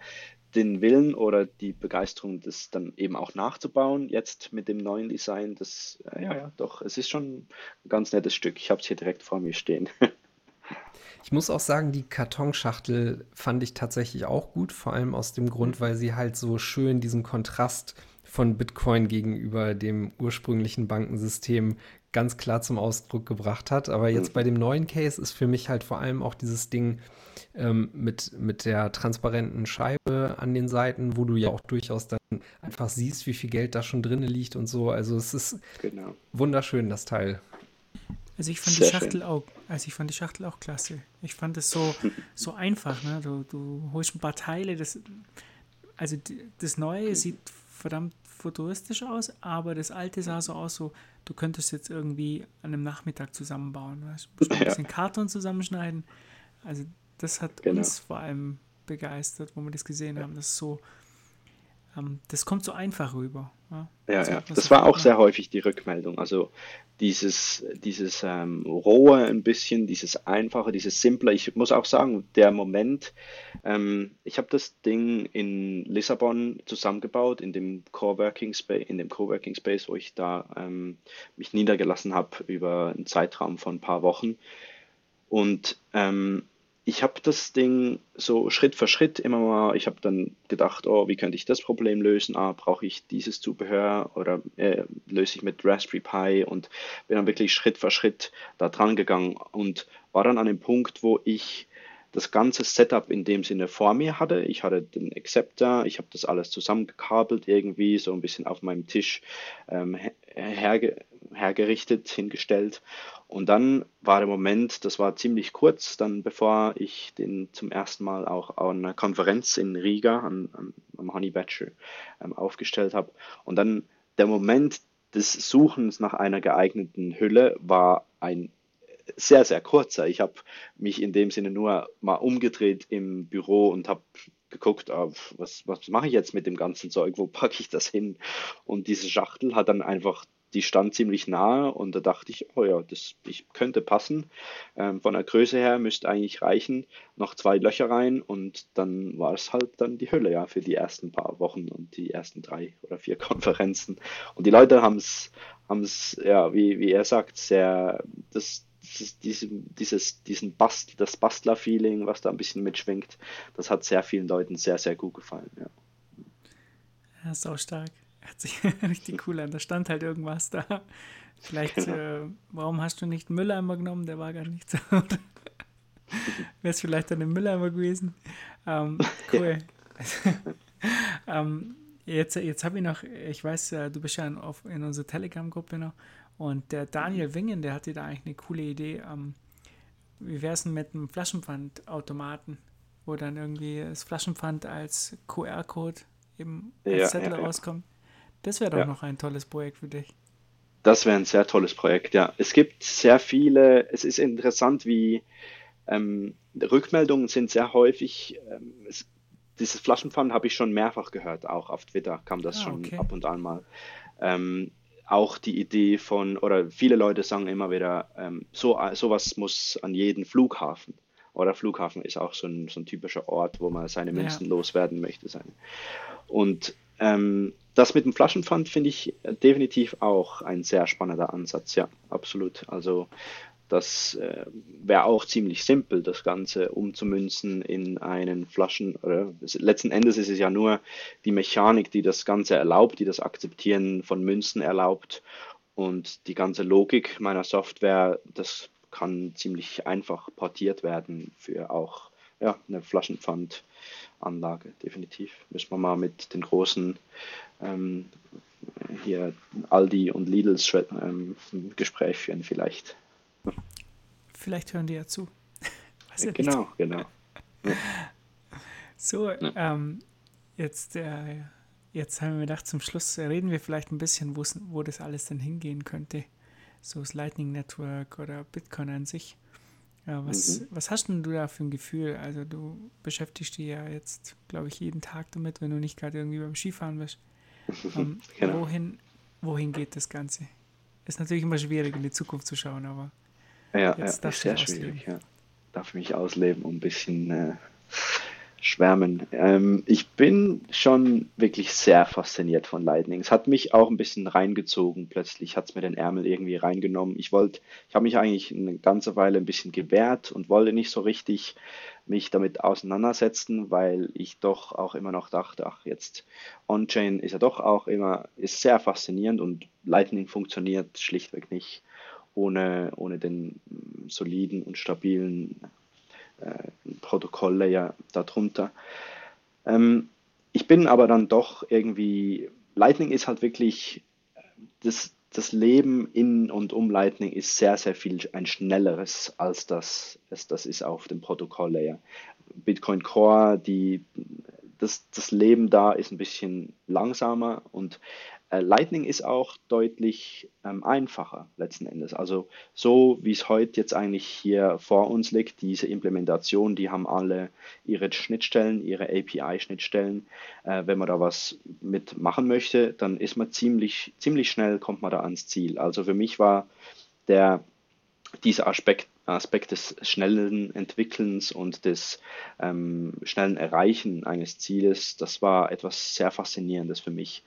den Willen oder die Begeisterung, das dann eben auch nachzubauen, jetzt mit dem neuen Design, das, äh, ja, ja, doch, es ist schon ein ganz nettes Stück. Ich habe es hier direkt vor mir stehen. Ich muss auch sagen, die Kartonschachtel fand ich tatsächlich auch gut, vor allem aus dem Grund, weil sie halt so schön diesen Kontrast von Bitcoin gegenüber dem ursprünglichen Bankensystem ganz klar zum Ausdruck gebracht hat. Aber jetzt mhm. bei dem neuen Case ist für mich halt vor allem auch dieses Ding ähm, mit, mit der transparenten Scheibe an den Seiten, wo du ja auch durchaus dann einfach siehst, wie viel Geld da schon drin liegt und so. Also es ist genau. wunderschön, das Teil. Also ich fand Sehr die Schachtel schön. auch, also ich fand die Schachtel auch klasse. Ich fand es so, so einfach, ne? Du, du holst ein paar Teile, das, also das Neue sieht verdammt futuristisch aus, aber das alte sah so aus, so du könntest jetzt irgendwie an einem Nachmittag zusammenbauen. Weißt? Du ein bisschen Karton zusammenschneiden. Also das hat genau. uns vor allem begeistert, wo wir das gesehen haben. Das ist so, das kommt so einfach rüber. Ja, ja, ja. das war auch sehr häufig die Rückmeldung. Also dieses, dieses ähm, rohe ein bisschen, dieses einfache, dieses simple. Ich muss auch sagen, der Moment, ähm, ich habe das Ding in Lissabon zusammengebaut, in dem Coworking Space, in dem Coworking Space, wo ich da ähm, mich niedergelassen habe über einen Zeitraum von ein paar Wochen. Und ähm, ich habe das Ding so Schritt für Schritt immer mal, ich habe dann gedacht, oh, wie könnte ich das Problem lösen? Ah, brauche ich dieses Zubehör oder äh, löse ich mit Raspberry Pi und bin dann wirklich Schritt für Schritt da dran gegangen und war dann an dem Punkt, wo ich das ganze Setup in dem Sinne vor mir hatte. Ich hatte den Acceptor, ich habe das alles zusammengekabelt irgendwie, so ein bisschen auf meinem Tisch ähm, herge hergerichtet, hingestellt und dann war der Moment, das war ziemlich kurz, dann bevor ich den zum ersten Mal auch an einer Konferenz in Riga an, an, am Honey Badger ähm, aufgestellt habe. Und dann der Moment des Suchens nach einer geeigneten Hülle war ein sehr, sehr kurzer. Ich habe mich in dem Sinne nur mal umgedreht im Büro und habe geguckt, ah, was, was mache ich jetzt mit dem ganzen Zeug, wo packe ich das hin? Und diese Schachtel hat dann einfach die stand ziemlich nahe und da dachte ich, oh ja, das ich könnte passen. Ähm, von der Größe her müsste eigentlich reichen, noch zwei Löcher rein und dann war es halt dann die Hülle, ja, für die ersten paar Wochen und die ersten drei oder vier Konferenzen. Und die Leute haben es, haben es, ja, wie, wie er sagt, sehr, das, das, diese, dieses, diesen Bast, das Bastler-Feeling, was da ein bisschen mitschwingt, das hat sehr vielen Leuten sehr, sehr gut gefallen, ja. Ja, ist auch stark. Hört sich richtig cool an. Da stand halt irgendwas da. Vielleicht, genau. äh, warum hast du nicht einen Mülleimer genommen? Der war gar nicht so. Wäre es vielleicht dann ein Mülleimer gewesen? Ähm, cool. ähm, jetzt jetzt habe ich noch, ich weiß, äh, du bist ja in, auf, in unserer Telegram-Gruppe noch und der Daniel Wingen, der hatte da eigentlich eine coole Idee. Ähm, wie wäre es denn mit einem Flaschenpfandautomaten, wo dann irgendwie das Flaschenpfand als QR-Code eben als ja, Zettel ja, rauskommt? Das wäre doch ja. noch ein tolles Projekt für dich. Das wäre ein sehr tolles Projekt, ja. Es gibt sehr viele, es ist interessant, wie ähm, Rückmeldungen sind sehr häufig. Ähm, es, dieses Flaschenpfand habe ich schon mehrfach gehört, auch auf Twitter kam das ah, schon okay. ab und an mal. Ähm, auch die Idee von, oder viele Leute sagen immer wieder, ähm, so sowas muss an jeden Flughafen. Oder Flughafen ist auch so ein, so ein typischer Ort, wo man seine Münzen ja. loswerden möchte. Sein. Und ähm, das mit dem Flaschenpfand finde ich definitiv auch ein sehr spannender Ansatz, ja, absolut. Also das äh, wäre auch ziemlich simpel, das Ganze umzumünzen in einen Flaschen. Oder letzten Endes ist es ja nur die Mechanik, die das Ganze erlaubt, die das Akzeptieren von Münzen erlaubt. Und die ganze Logik meiner Software, das kann ziemlich einfach portiert werden für auch ja, eine Flaschenpfandanlage, definitiv. Müssen wir mal mit den großen ähm, hier Aldi und Lidls ähm, Gespräch führen vielleicht. Vielleicht hören die ja zu. Ja genau, genau. Ja. So, ähm, jetzt, äh, jetzt haben wir gedacht, zum Schluss reden wir vielleicht ein bisschen, wo das alles denn hingehen könnte. So das Lightning Network oder Bitcoin an sich. Ja, was, mhm. was hast denn du da für ein Gefühl? Also du beschäftigst dich ja jetzt, glaube ich, jeden Tag damit, wenn du nicht gerade irgendwie beim Skifahren bist. Ähm, genau. wohin, wohin geht das Ganze? Ist natürlich immer schwierig, in die Zukunft zu schauen, aber ja, jetzt ja, ist sehr schwierig. Ja. Darf mich ausleben, um ein bisschen, äh, schwärmen. Ähm, ich bin schon wirklich sehr fasziniert von Lightning. Es hat mich auch ein bisschen reingezogen. Plötzlich hat es mir den Ärmel irgendwie reingenommen. Ich wollte, ich habe mich eigentlich eine ganze Weile ein bisschen gewehrt und wollte nicht so richtig mich damit auseinandersetzen, weil ich doch auch immer noch dachte, ach jetzt On-Chain ist ja doch auch immer, ist sehr faszinierend und Lightning funktioniert schlichtweg nicht ohne, ohne den soliden und stabilen äh, Protokolllayer darunter. Ähm, ich bin aber dann doch irgendwie, Lightning ist halt wirklich, das, das Leben in und um Lightning ist sehr, sehr viel ein schnelleres als das, als das ist auf dem Protokolllayer. Bitcoin Core, die, das, das Leben da ist ein bisschen langsamer und Lightning ist auch deutlich ähm, einfacher letzten Endes. Also so wie es heute jetzt eigentlich hier vor uns liegt, diese Implementation, die haben alle ihre Schnittstellen, ihre API-Schnittstellen. Äh, wenn man da was mitmachen möchte, dann ist man ziemlich, ziemlich schnell, kommt man da ans Ziel. Also für mich war der, dieser Aspekt, Aspekt des schnellen Entwickelns und des ähm, schnellen Erreichen eines Zieles, das war etwas sehr Faszinierendes für mich.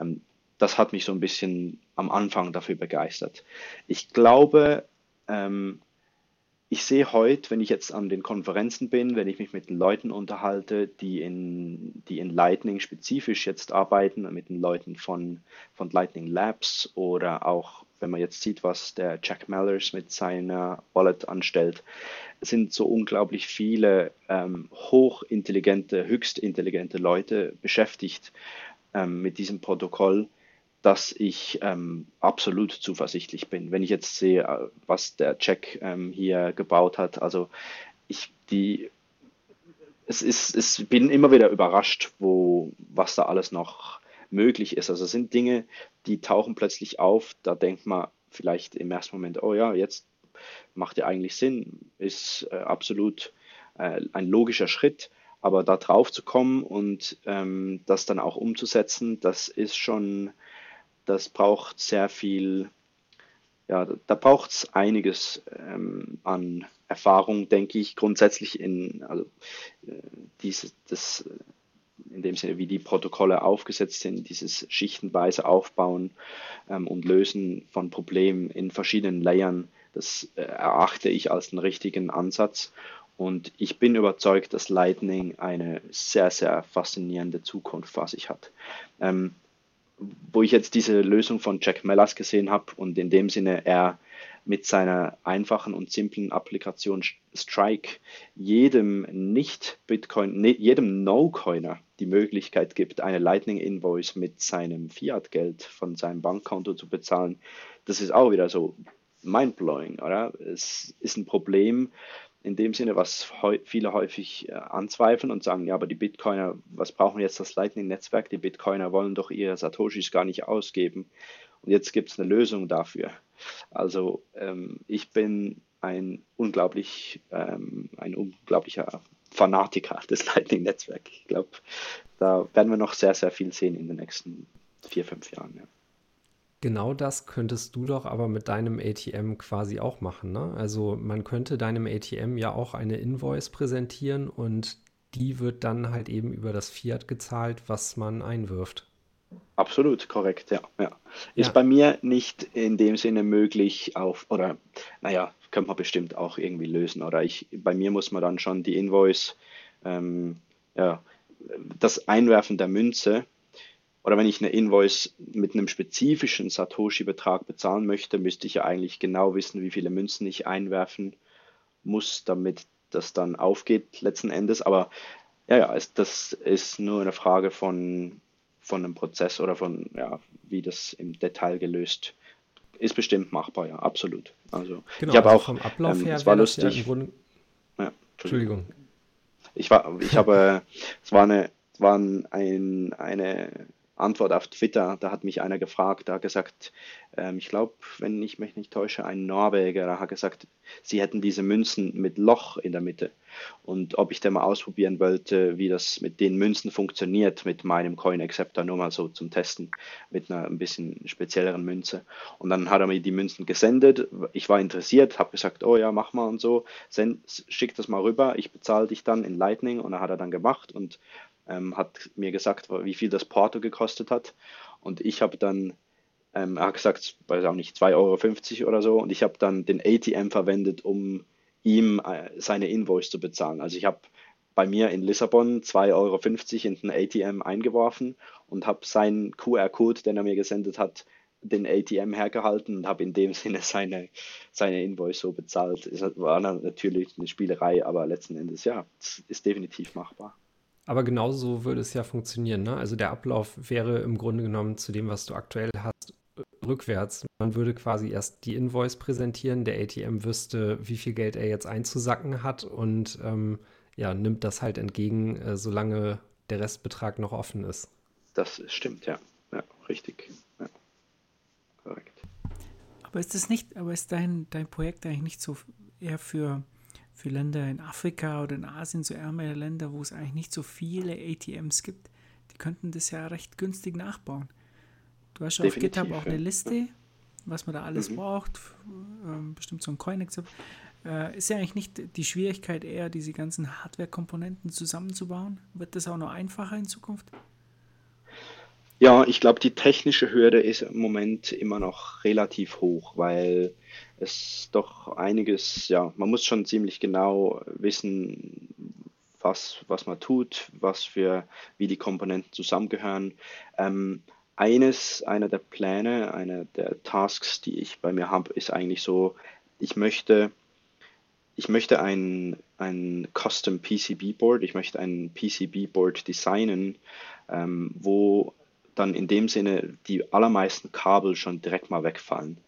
Ähm, das hat mich so ein bisschen am Anfang dafür begeistert. Ich glaube, ähm, ich sehe heute, wenn ich jetzt an den Konferenzen bin, wenn ich mich mit Leuten unterhalte, die in, die in Lightning spezifisch jetzt arbeiten, mit den Leuten von, von Lightning Labs oder auch, wenn man jetzt sieht, was der Jack Mallers mit seiner Wallet anstellt, sind so unglaublich viele ähm, hochintelligente, höchst intelligente Leute beschäftigt ähm, mit diesem Protokoll dass ich ähm, absolut zuversichtlich bin. Wenn ich jetzt sehe, äh, was der Jack ähm, hier gebaut hat, also ich die es ist, es bin immer wieder überrascht, wo was da alles noch möglich ist. Also es sind Dinge, die tauchen plötzlich auf, da denkt man vielleicht im ersten Moment, oh ja, jetzt macht ja eigentlich Sinn, ist äh, absolut äh, ein logischer Schritt. Aber da drauf zu kommen und ähm, das dann auch umzusetzen, das ist schon das braucht sehr viel, ja, da braucht es einiges ähm, an Erfahrung, denke ich, grundsätzlich in also, äh, diese, das, äh, in dem Sinne, wie die Protokolle aufgesetzt sind, dieses schichtenweise Aufbauen ähm, und Lösen von Problemen in verschiedenen Layern, das äh, erachte ich als einen richtigen Ansatz. Und ich bin überzeugt, dass Lightning eine sehr, sehr faszinierende Zukunft vor sich hat. Ähm, wo ich jetzt diese Lösung von Jack Mellas gesehen habe und in dem Sinne er mit seiner einfachen und simplen Applikation Strike jedem Nicht-Bitcoin, jedem No-Coiner die Möglichkeit gibt, eine Lightning-Invoice mit seinem Fiat-Geld von seinem Bankkonto zu bezahlen, das ist auch wieder so mindblowing, oder? Es ist ein Problem, in dem Sinne, was viele häufig äh, anzweifeln und sagen, ja, aber die Bitcoiner, was brauchen jetzt das Lightning-Netzwerk? Die Bitcoiner wollen doch ihre Satoshis gar nicht ausgeben. Und jetzt gibt es eine Lösung dafür. Also ähm, ich bin ein unglaublich, ähm, ein unglaublicher Fanatiker des Lightning-Netzwerks. Ich glaube, da werden wir noch sehr, sehr viel sehen in den nächsten vier, fünf Jahren. Ja. Genau das könntest du doch aber mit deinem ATM quasi auch machen. Ne? Also man könnte deinem ATM ja auch eine Invoice präsentieren und die wird dann halt eben über das Fiat gezahlt, was man einwirft. Absolut, korrekt, ja. ja. Ist ja. bei mir nicht in dem Sinne möglich auf, oder naja, könnte man bestimmt auch irgendwie lösen. Oder ich, bei mir muss man dann schon die Invoice, ähm, ja, das Einwerfen der Münze oder wenn ich eine Invoice mit einem spezifischen Satoshi-Betrag bezahlen möchte, müsste ich ja eigentlich genau wissen, wie viele Münzen ich einwerfen muss, damit das dann aufgeht letzten Endes. Aber ja, ja, es, das ist nur eine Frage von, von einem Prozess oder von, ja, wie das im Detail gelöst ist bestimmt machbar, ja, absolut. Also genau, ich habe also auch vom Ablauf ähm, her es war lustig. Ja ja, Entschuldigung. Ich war, ich habe, es war eine, waren ein, eine Antwort auf Twitter, da hat mich einer gefragt, da hat gesagt, ähm, ich glaube, wenn ich mich nicht täusche, ein Norweger, da hat gesagt, sie hätten diese Münzen mit Loch in der Mitte und ob ich denn mal ausprobieren wollte, wie das mit den Münzen funktioniert mit meinem Coin Acceptor, nur mal so zum Testen mit einer ein bisschen spezielleren Münze. Und dann hat er mir die Münzen gesendet. Ich war interessiert, habe gesagt, oh ja, mach mal und so, send, schick das mal rüber, ich bezahle dich dann in Lightning und dann hat er dann gemacht und ähm, hat mir gesagt, wie viel das Porto gekostet hat. Und ich habe dann, ähm, er hat gesagt, weiß auch nicht, 2,50 Euro oder so. Und ich habe dann den ATM verwendet, um ihm äh, seine Invoice zu bezahlen. Also ich habe bei mir in Lissabon 2,50 Euro in den ATM eingeworfen und habe seinen QR-Code, den er mir gesendet hat, den ATM hergehalten und habe in dem Sinne seine, seine Invoice so bezahlt. Es war natürlich eine Spielerei, aber letzten Endes ja, es ist definitiv machbar. Aber genauso würde es ja funktionieren. Ne? Also der Ablauf wäre im Grunde genommen zu dem, was du aktuell hast, rückwärts. Man würde quasi erst die Invoice präsentieren, der ATM wüsste, wie viel Geld er jetzt einzusacken hat und ähm, ja, nimmt das halt entgegen, äh, solange der Restbetrag noch offen ist. Das stimmt, ja. Ja, richtig. Ja. Korrekt. Aber ist das nicht, aber ist dein, dein Projekt eigentlich nicht so eher für für Länder in Afrika oder in Asien, so ärmere Länder, wo es eigentlich nicht so viele ATMs gibt, die könnten das ja recht günstig nachbauen. Du hast ja auf GitHub auch eine Liste, was man da alles mhm. braucht, ähm, bestimmt so ein coin äh, Ist ja eigentlich nicht die Schwierigkeit eher, diese ganzen Hardware-Komponenten zusammenzubauen? Wird das auch noch einfacher in Zukunft? Ja, ich glaube, die technische Hürde ist im Moment immer noch relativ hoch, weil es doch einiges, ja, man muss schon ziemlich genau wissen, was, was man tut, was für, wie die Komponenten zusammengehören. Ähm, eines, einer der Pläne, einer der Tasks, die ich bei mir habe, ist eigentlich so, ich möchte, ich möchte ein, ein Custom PCB Board, ich möchte ein PCB Board designen, ähm, wo dann in dem Sinne die allermeisten Kabel schon direkt mal wegfallen.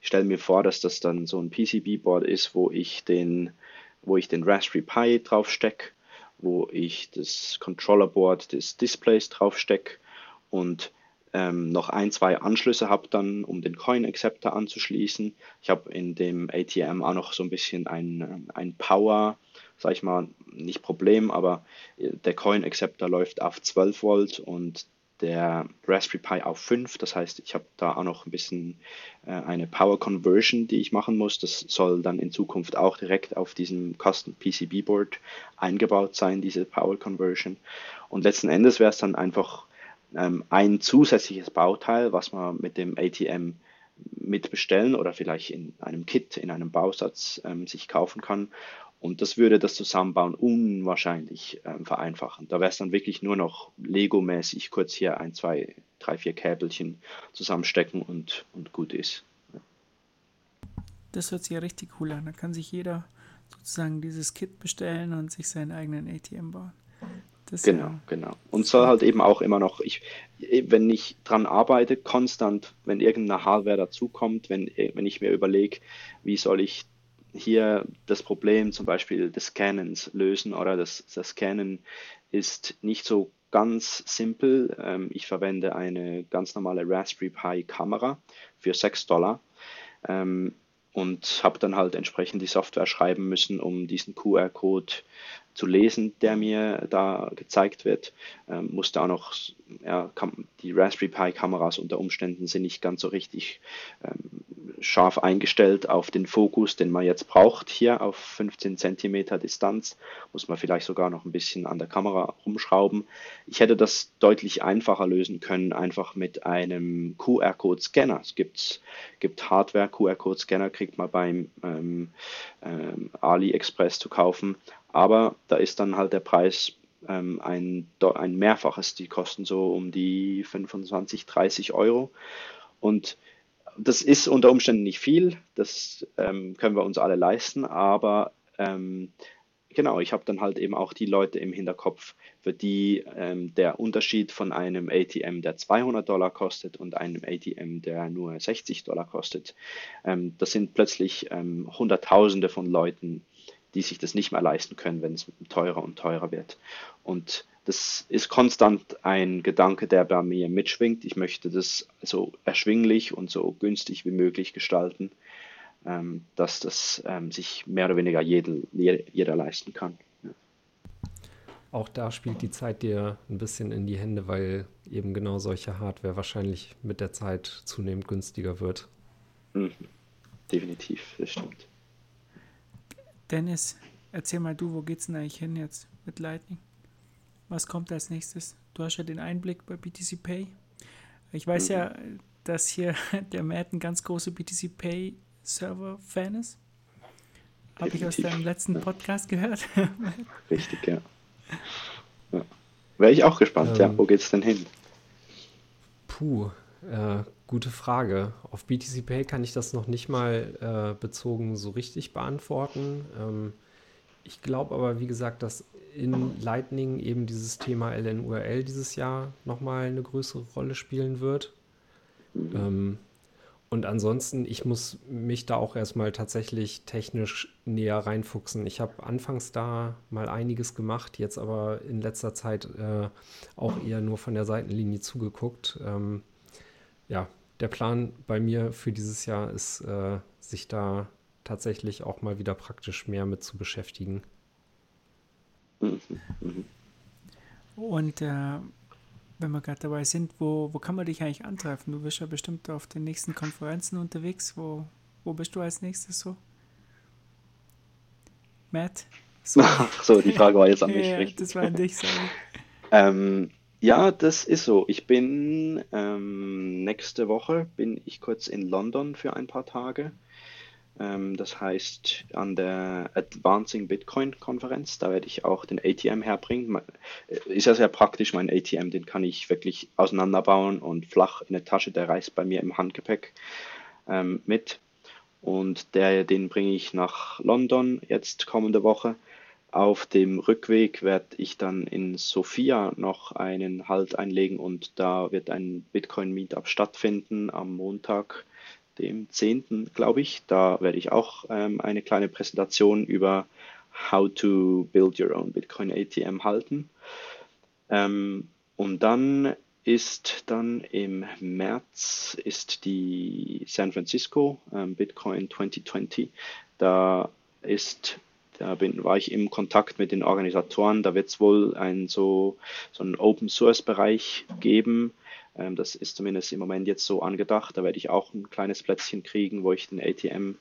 Ich stelle mir vor, dass das dann so ein PCB-Board ist, wo ich den, wo ich den Raspberry Pi drauf stecke, wo ich das Controller-Board des Displays drauf stecke und ähm, noch ein, zwei Anschlüsse habe dann, um den Coin Acceptor anzuschließen. Ich habe in dem ATM auch noch so ein bisschen ein, ein Power, sag ich mal, nicht Problem, aber der Coin Acceptor läuft auf 12 Volt und der Raspberry Pi auf 5. Das heißt, ich habe da auch noch ein bisschen äh, eine Power Conversion, die ich machen muss. Das soll dann in Zukunft auch direkt auf diesem Custom PCB Board eingebaut sein, diese Power Conversion. Und letzten Endes wäre es dann einfach ähm, ein zusätzliches Bauteil, was man mit dem ATM mitbestellen oder vielleicht in einem Kit, in einem Bausatz ähm, sich kaufen kann. Und das würde das Zusammenbauen unwahrscheinlich ähm, vereinfachen. Da wäre es dann wirklich nur noch Lego-mäßig kurz hier ein, zwei, drei, vier Käbelchen zusammenstecken und, und gut ist. Das hört sich ja richtig cool an. Da kann sich jeder sozusagen dieses Kit bestellen und sich seinen eigenen ATM bauen. Das genau, ja genau. Und soll halt eben auch immer noch, ich, wenn ich dran arbeite, konstant, wenn irgendeine Hardware dazukommt, wenn, wenn ich mir überlege, wie soll ich hier das Problem zum Beispiel des Scannens lösen oder das, das Scannen ist nicht so ganz simpel. Ähm, ich verwende eine ganz normale Raspberry Pi Kamera für 6 Dollar ähm, und habe dann halt entsprechend die Software schreiben müssen, um diesen QR-Code zu lesen, der mir da gezeigt wird. Ähm, musste auch noch, ja, die Raspberry Pi Kameras unter Umständen sind nicht ganz so richtig ähm, scharf eingestellt auf den Fokus, den man jetzt braucht. Hier auf 15 cm Distanz muss man vielleicht sogar noch ein bisschen an der Kamera rumschrauben. Ich hätte das deutlich einfacher lösen können, einfach mit einem QR-Code-Scanner. Es gibt, gibt Hardware, QR-Code-Scanner kriegt man beim ähm, ähm, AliExpress zu kaufen. Aber da ist dann halt der Preis ähm, ein, ein Mehrfaches. Die kosten so um die 25, 30 Euro. Und das ist unter Umständen nicht viel, das ähm, können wir uns alle leisten, aber ähm, genau, ich habe dann halt eben auch die Leute im Hinterkopf, für die ähm, der Unterschied von einem ATM, der 200 Dollar kostet und einem ATM, der nur 60 Dollar kostet, ähm, das sind plötzlich ähm, Hunderttausende von Leuten, die sich das nicht mehr leisten können, wenn es teurer und teurer wird. Und das ist konstant ein Gedanke, der bei mir mitschwingt. Ich möchte das so erschwinglich und so günstig wie möglich gestalten, ähm, dass das ähm, sich mehr oder weniger jeden, jeder leisten kann. Auch da spielt die Zeit dir ein bisschen in die Hände, weil eben genau solche Hardware wahrscheinlich mit der Zeit zunehmend günstiger wird. Mhm. Definitiv, das stimmt. Dennis, erzähl mal du, wo geht's denn eigentlich hin jetzt mit Lightning? Was kommt als nächstes? Du hast ja den Einblick bei BTC Pay. Ich weiß mhm. ja, dass hier der Matt ein ganz großer BTC Pay Server-Fan ist. Habe ich aus deinem letzten Podcast gehört. Richtig, ja. ja. Wäre ich auch gespannt, ähm, ja. Wo geht's denn hin? Puh, äh, gute Frage. Auf BTC Pay kann ich das noch nicht mal äh, bezogen so richtig beantworten. Ähm, ich glaube aber, wie gesagt, dass in Lightning eben dieses Thema LNURL dieses Jahr nochmal eine größere Rolle spielen wird. Ähm, und ansonsten, ich muss mich da auch erstmal tatsächlich technisch näher reinfuchsen. Ich habe anfangs da mal einiges gemacht, jetzt aber in letzter Zeit äh, auch eher nur von der Seitenlinie zugeguckt. Ähm, ja, der Plan bei mir für dieses Jahr ist, äh, sich da tatsächlich auch mal wieder praktisch mehr mit zu beschäftigen. Und äh, wenn wir gerade dabei sind, wo, wo kann man dich eigentlich antreffen? Du bist ja bestimmt auf den nächsten Konferenzen unterwegs. Wo, wo bist du als nächstes so? Matt? So, Ach so die Frage war jetzt an mich. ja, richtig. Das war an dich, sorry. ähm, ja, das ist so. Ich bin ähm, nächste Woche bin ich kurz in London für ein paar Tage. Ähm, das heißt, an der Advancing Bitcoin Konferenz, da werde ich auch den ATM herbringen. Äh, ist ja sehr praktisch, mein ATM, den kann ich wirklich auseinanderbauen und flach in der Tasche, der reist bei mir im Handgepäck ähm, mit. Und der, den bringe ich nach London jetzt kommende Woche. Auf dem Rückweg werde ich dann in Sofia noch einen Halt einlegen und da wird ein Bitcoin-Meetup stattfinden am Montag dem 10., glaube ich. Da werde ich auch ähm, eine kleine Präsentation über How to Build Your Own Bitcoin ATM halten. Ähm, und dann ist dann im März ist die San Francisco ähm, Bitcoin 2020. Da ist da bin, war ich im Kontakt mit den Organisatoren. Da wird es wohl ein so, so einen Open Source Bereich geben, ähm, das ist zumindest im Moment jetzt so angedacht. Da werde ich auch ein kleines Plätzchen kriegen, wo ich den ATM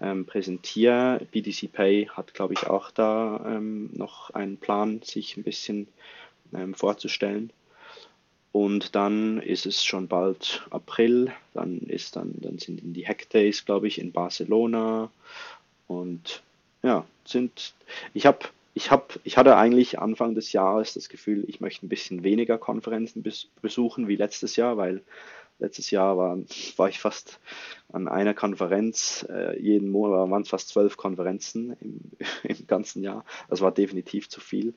ähm, präsentiere. BTC Pay hat, glaube ich, auch da ähm, noch einen Plan, sich ein bisschen ähm, vorzustellen. Und dann ist es schon bald April, dann ist dann, dann sind die Hack Days, glaube ich, in Barcelona. Und ja, sind, ich habe ich, hab, ich hatte eigentlich Anfang des Jahres das Gefühl, ich möchte ein bisschen weniger Konferenzen bes besuchen wie letztes Jahr, weil letztes Jahr war, war ich fast an einer Konferenz, äh, jeden Monat waren fast zwölf Konferenzen im, im ganzen Jahr. Das war definitiv zu viel.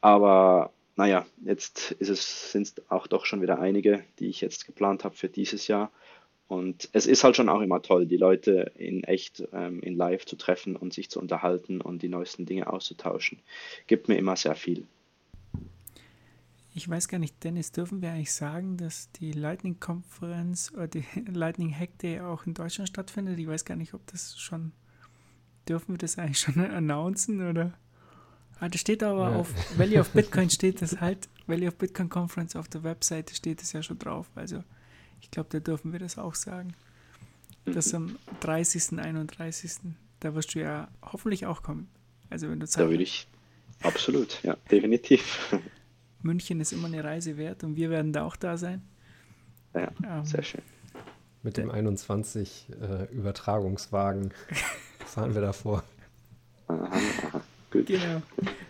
Aber naja, jetzt sind es auch doch schon wieder einige, die ich jetzt geplant habe für dieses Jahr. Und es ist halt schon auch immer toll, die Leute in echt, ähm, in live zu treffen und sich zu unterhalten und die neuesten Dinge auszutauschen. Gibt mir immer sehr viel. Ich weiß gar nicht, Dennis, dürfen wir eigentlich sagen, dass die Lightning-Konferenz oder die Lightning Hack Day auch in Deutschland stattfindet? Ich weiß gar nicht, ob das schon, dürfen wir das eigentlich schon announcen oder? Ah, das steht aber ja. auf Valley of Bitcoin steht das halt, Valley of Bitcoin Conference auf der Webseite steht es ja schon drauf. Also ich glaube, da dürfen wir das auch sagen. Das am 30., 31. Da wirst du ja hoffentlich auch kommen. Also wenn du Zeit Da würde ich absolut, ja, definitiv. München ist immer eine Reise wert und wir werden da auch da sein. Ja, ähm, sehr schön. Mit dem 21 äh, Übertragungswagen fahren wir davor. Aha, aha, gut. Genau.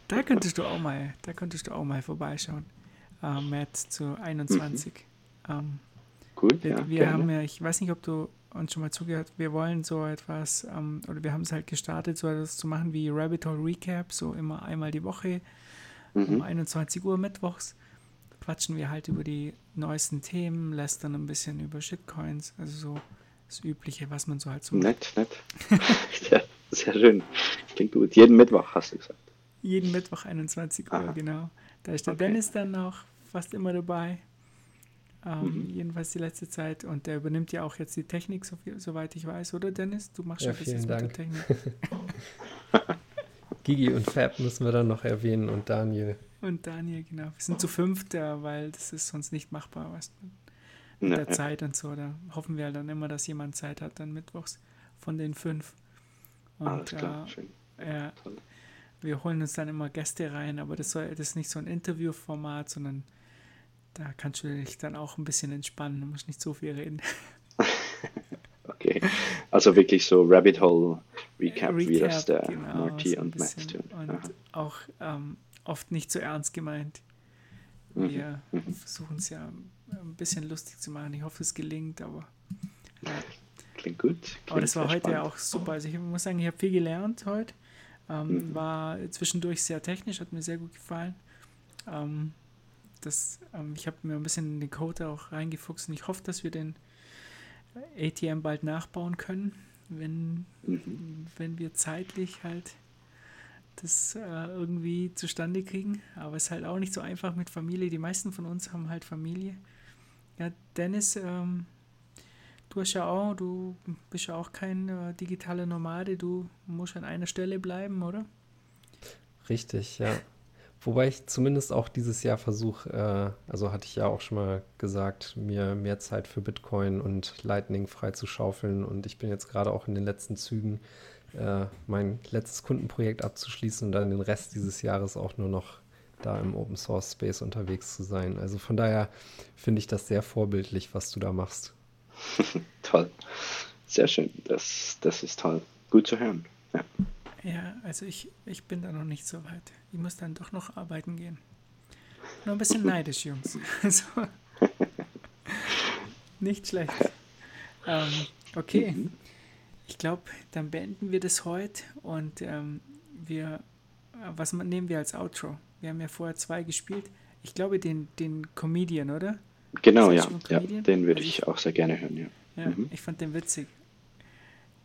Da könntest du auch mal, da könntest du auch mal vorbeischauen. Äh, März zu 21. Mhm. Ähm, Gut, wir, ja, wir haben ja, ich weiß nicht, ob du uns schon mal zugehört, wir wollen so etwas, ähm, oder wir haben es halt gestartet, so etwas zu machen wie Rabbit Hole Recap, so immer einmal die Woche mhm. um 21 Uhr mittwochs. Quatschen wir halt über die neuesten Themen, lästern ein bisschen über Shitcoins, also so das Übliche, was man so halt so Nett, nett. ja, sehr schön. Klingt gut. Jeden Mittwoch hast du gesagt. Jeden Mittwoch 21 Uhr, Aha. genau. Da ist der Okay. Dennis dann auch fast immer dabei. Ähm, Mhm. Jedenfalls die letzte Zeit. Und der übernimmt ja auch jetzt die Technik, so viel, soweit ich weiß, oder Dennis? Du machst Ja, ja, jetzt vielen mit der Dank. Technik. Gigi und Fab müssen wir dann noch erwähnen und Daniel. Und Daniel, genau. Wir sind zu fünft, ja, weil das ist sonst nicht machbar, du, mit Ja, der ja. Zeit und so. Da hoffen wir halt dann immer, dass jemand Zeit hat, dann mittwochs von den fünf. Und Alles klar, schön. äh, Toll. wir holen uns dann immer Gäste rein, aber das, soll, das ist nicht so ein Interviewformat, sondern da kannst du dich dann auch ein bisschen entspannen. Du musst nicht so viel reden. Okay. Also wirklich so Rabbit Hole Recap, wie das der genau, Marty so und Max tun. Und Aha. auch ähm, oft nicht so ernst gemeint. Mhm, Wir versuchen es ja ein bisschen lustig zu machen. Ich hoffe, es gelingt, aber. Ja. Klingt gut. Aber das Klingt war heute ja spannend. auch super. Also ich muss sagen, ich habe viel gelernt heute. Ähm, Mhm. War zwischendurch sehr technisch, hat mir sehr gut gefallen. Ähm, das, ähm, ich habe mir ein bisschen in den Code auch reingefuchst und ich hoffe, dass wir den ATM bald nachbauen können, wenn, Mhm. wenn wir zeitlich halt das äh, irgendwie zustande kriegen. Aber es ist halt auch nicht so einfach mit Familie. Die meisten von uns haben halt Familie. Ja, Dennis, ähm, du hast ja auch, du bist ja auch kein äh, digitaler Nomade, du musst an einer Stelle bleiben, oder? Richtig, ja. Wobei ich zumindest auch dieses Jahr versuche, äh, also hatte ich ja auch schon mal gesagt, mir mehr Zeit für Bitcoin und Lightning frei zu schaufeln. Und ich bin jetzt gerade auch in den letzten Zügen, äh, mein letztes Kundenprojekt abzuschließen und dann den Rest dieses Jahres auch nur noch da im Open Source Space unterwegs zu sein. Also von daher finde ich das sehr vorbildlich, was du da machst. Toll. Sehr schön. Das, das ist toll. Gut zu hören. Ja. Ja, also ich, ich bin da noch nicht so weit. Ich muss dann doch noch arbeiten gehen. Nur ein bisschen neidisch, Jungs. Also, nicht schlecht. Ähm, okay, ich glaube, dann beenden wir das heute und ähm, wir, was nehmen wir als Outro? Wir haben ja vorher zwei gespielt. Ich glaube, den, den Comedian, oder? Genau, ja. ja. Den würde Also ich auch sehr gerne hören, ja. Ja, Mhm. ich fand den witzig.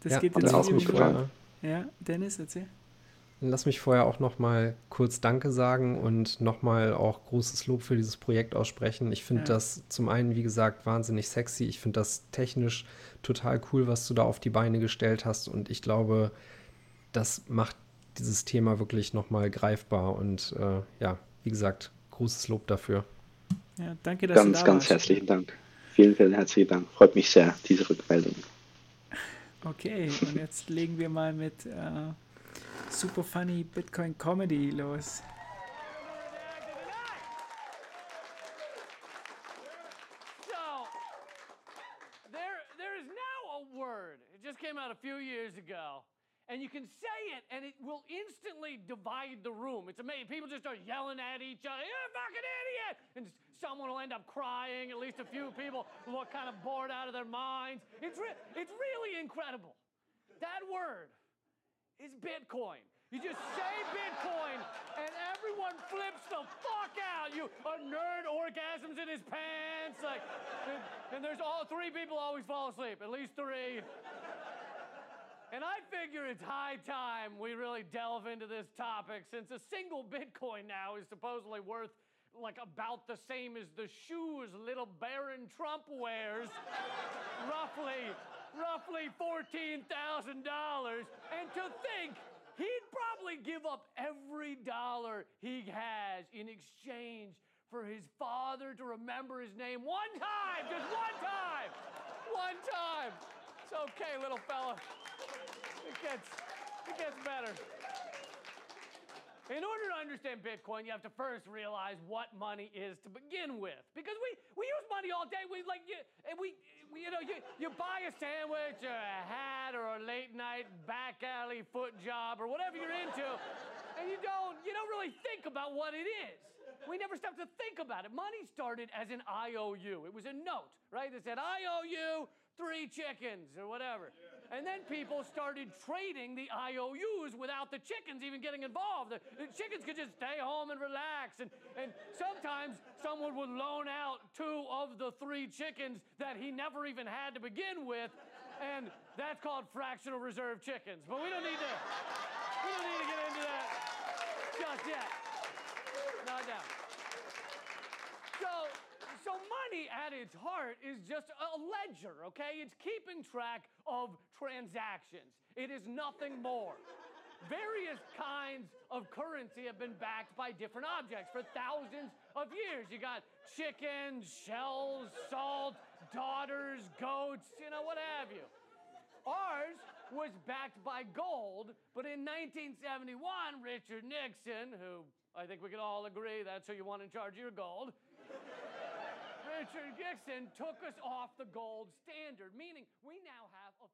Das Ja, geht dann jetzt vier mich Minuten. Ja, Dennis, erzähl. Lass mich vorher auch noch mal kurz Danke sagen und noch mal auch großes Lob für dieses Projekt aussprechen. Ich finde Ja. das zum einen, wie gesagt, wahnsinnig sexy. Ich finde das technisch total cool, was du da auf die Beine gestellt hast. Und ich glaube, das macht dieses Thema wirklich noch mal greifbar. Und äh, ja, wie gesagt, großes Lob dafür. Ja, danke, dass du Ganz, da ganz warst. herzlichen Dank. Vielen, vielen herzlichen Dank. Freut mich sehr, diese Rückmeldung. Okay, und jetzt legen wir mal mit äh, Super Funny Bitcoin Comedy los. So, there, there is now a word. It just came out a few years ago. And you can say it, and it will instantly divide the room. It's amazing. People just start yelling at each other, you're a fucking idiot! And someone will end up crying. At least a few people look kind of bored out of their minds. It's, re- it's really incredible. That word is Bitcoin. You just say Bitcoin and everyone flips the fuck out. You a nerd orgasms in his pants, like, and, and there's all three people always fall asleep, at least three. And I figure it's high time we really delve into this topic since a single Bitcoin now is supposedly worth like about the same as the shoes little Baron Trump wears. roughly, roughly $14,000. And to think he'd probably give up every dollar he has in exchange for his father to remember his name one time, just one time, one time. It's okay, little fella. It gets, it gets better. In order to understand Bitcoin, you have to first realize what money is to begin with. Because we, we use money all day. We like you, and we, we you know you, you buy a sandwich or a hat or a late night back alley foot job or whatever you're into, and you don't you don't really think about what it is. We never stop to think about it. Money started as an IOU. It was a note, right? That said I owe you three chickens or whatever. And then people started trading the IOUs without the chickens even getting involved. The, chickens could just stay home and relax. And, and sometimes someone would loan out two of the three chickens that he never even had to begin with. And that's called fractional reserve chickens. But we don't need to, we don't need to get into that. just yet. Not now. Money at its heart is just a ledger, okay? It's keeping track of transactions. It is nothing more. Various kinds of currency have been backed by different objects for thousands of years. You got chickens, shells, salt, daughters, goats, you know, what have you. Ours was backed by gold, but in 1971, Richard Nixon, who I think we can all agree that's who you want in charge of your gold, Richard Nixon took us off the gold standard, meaning we now have a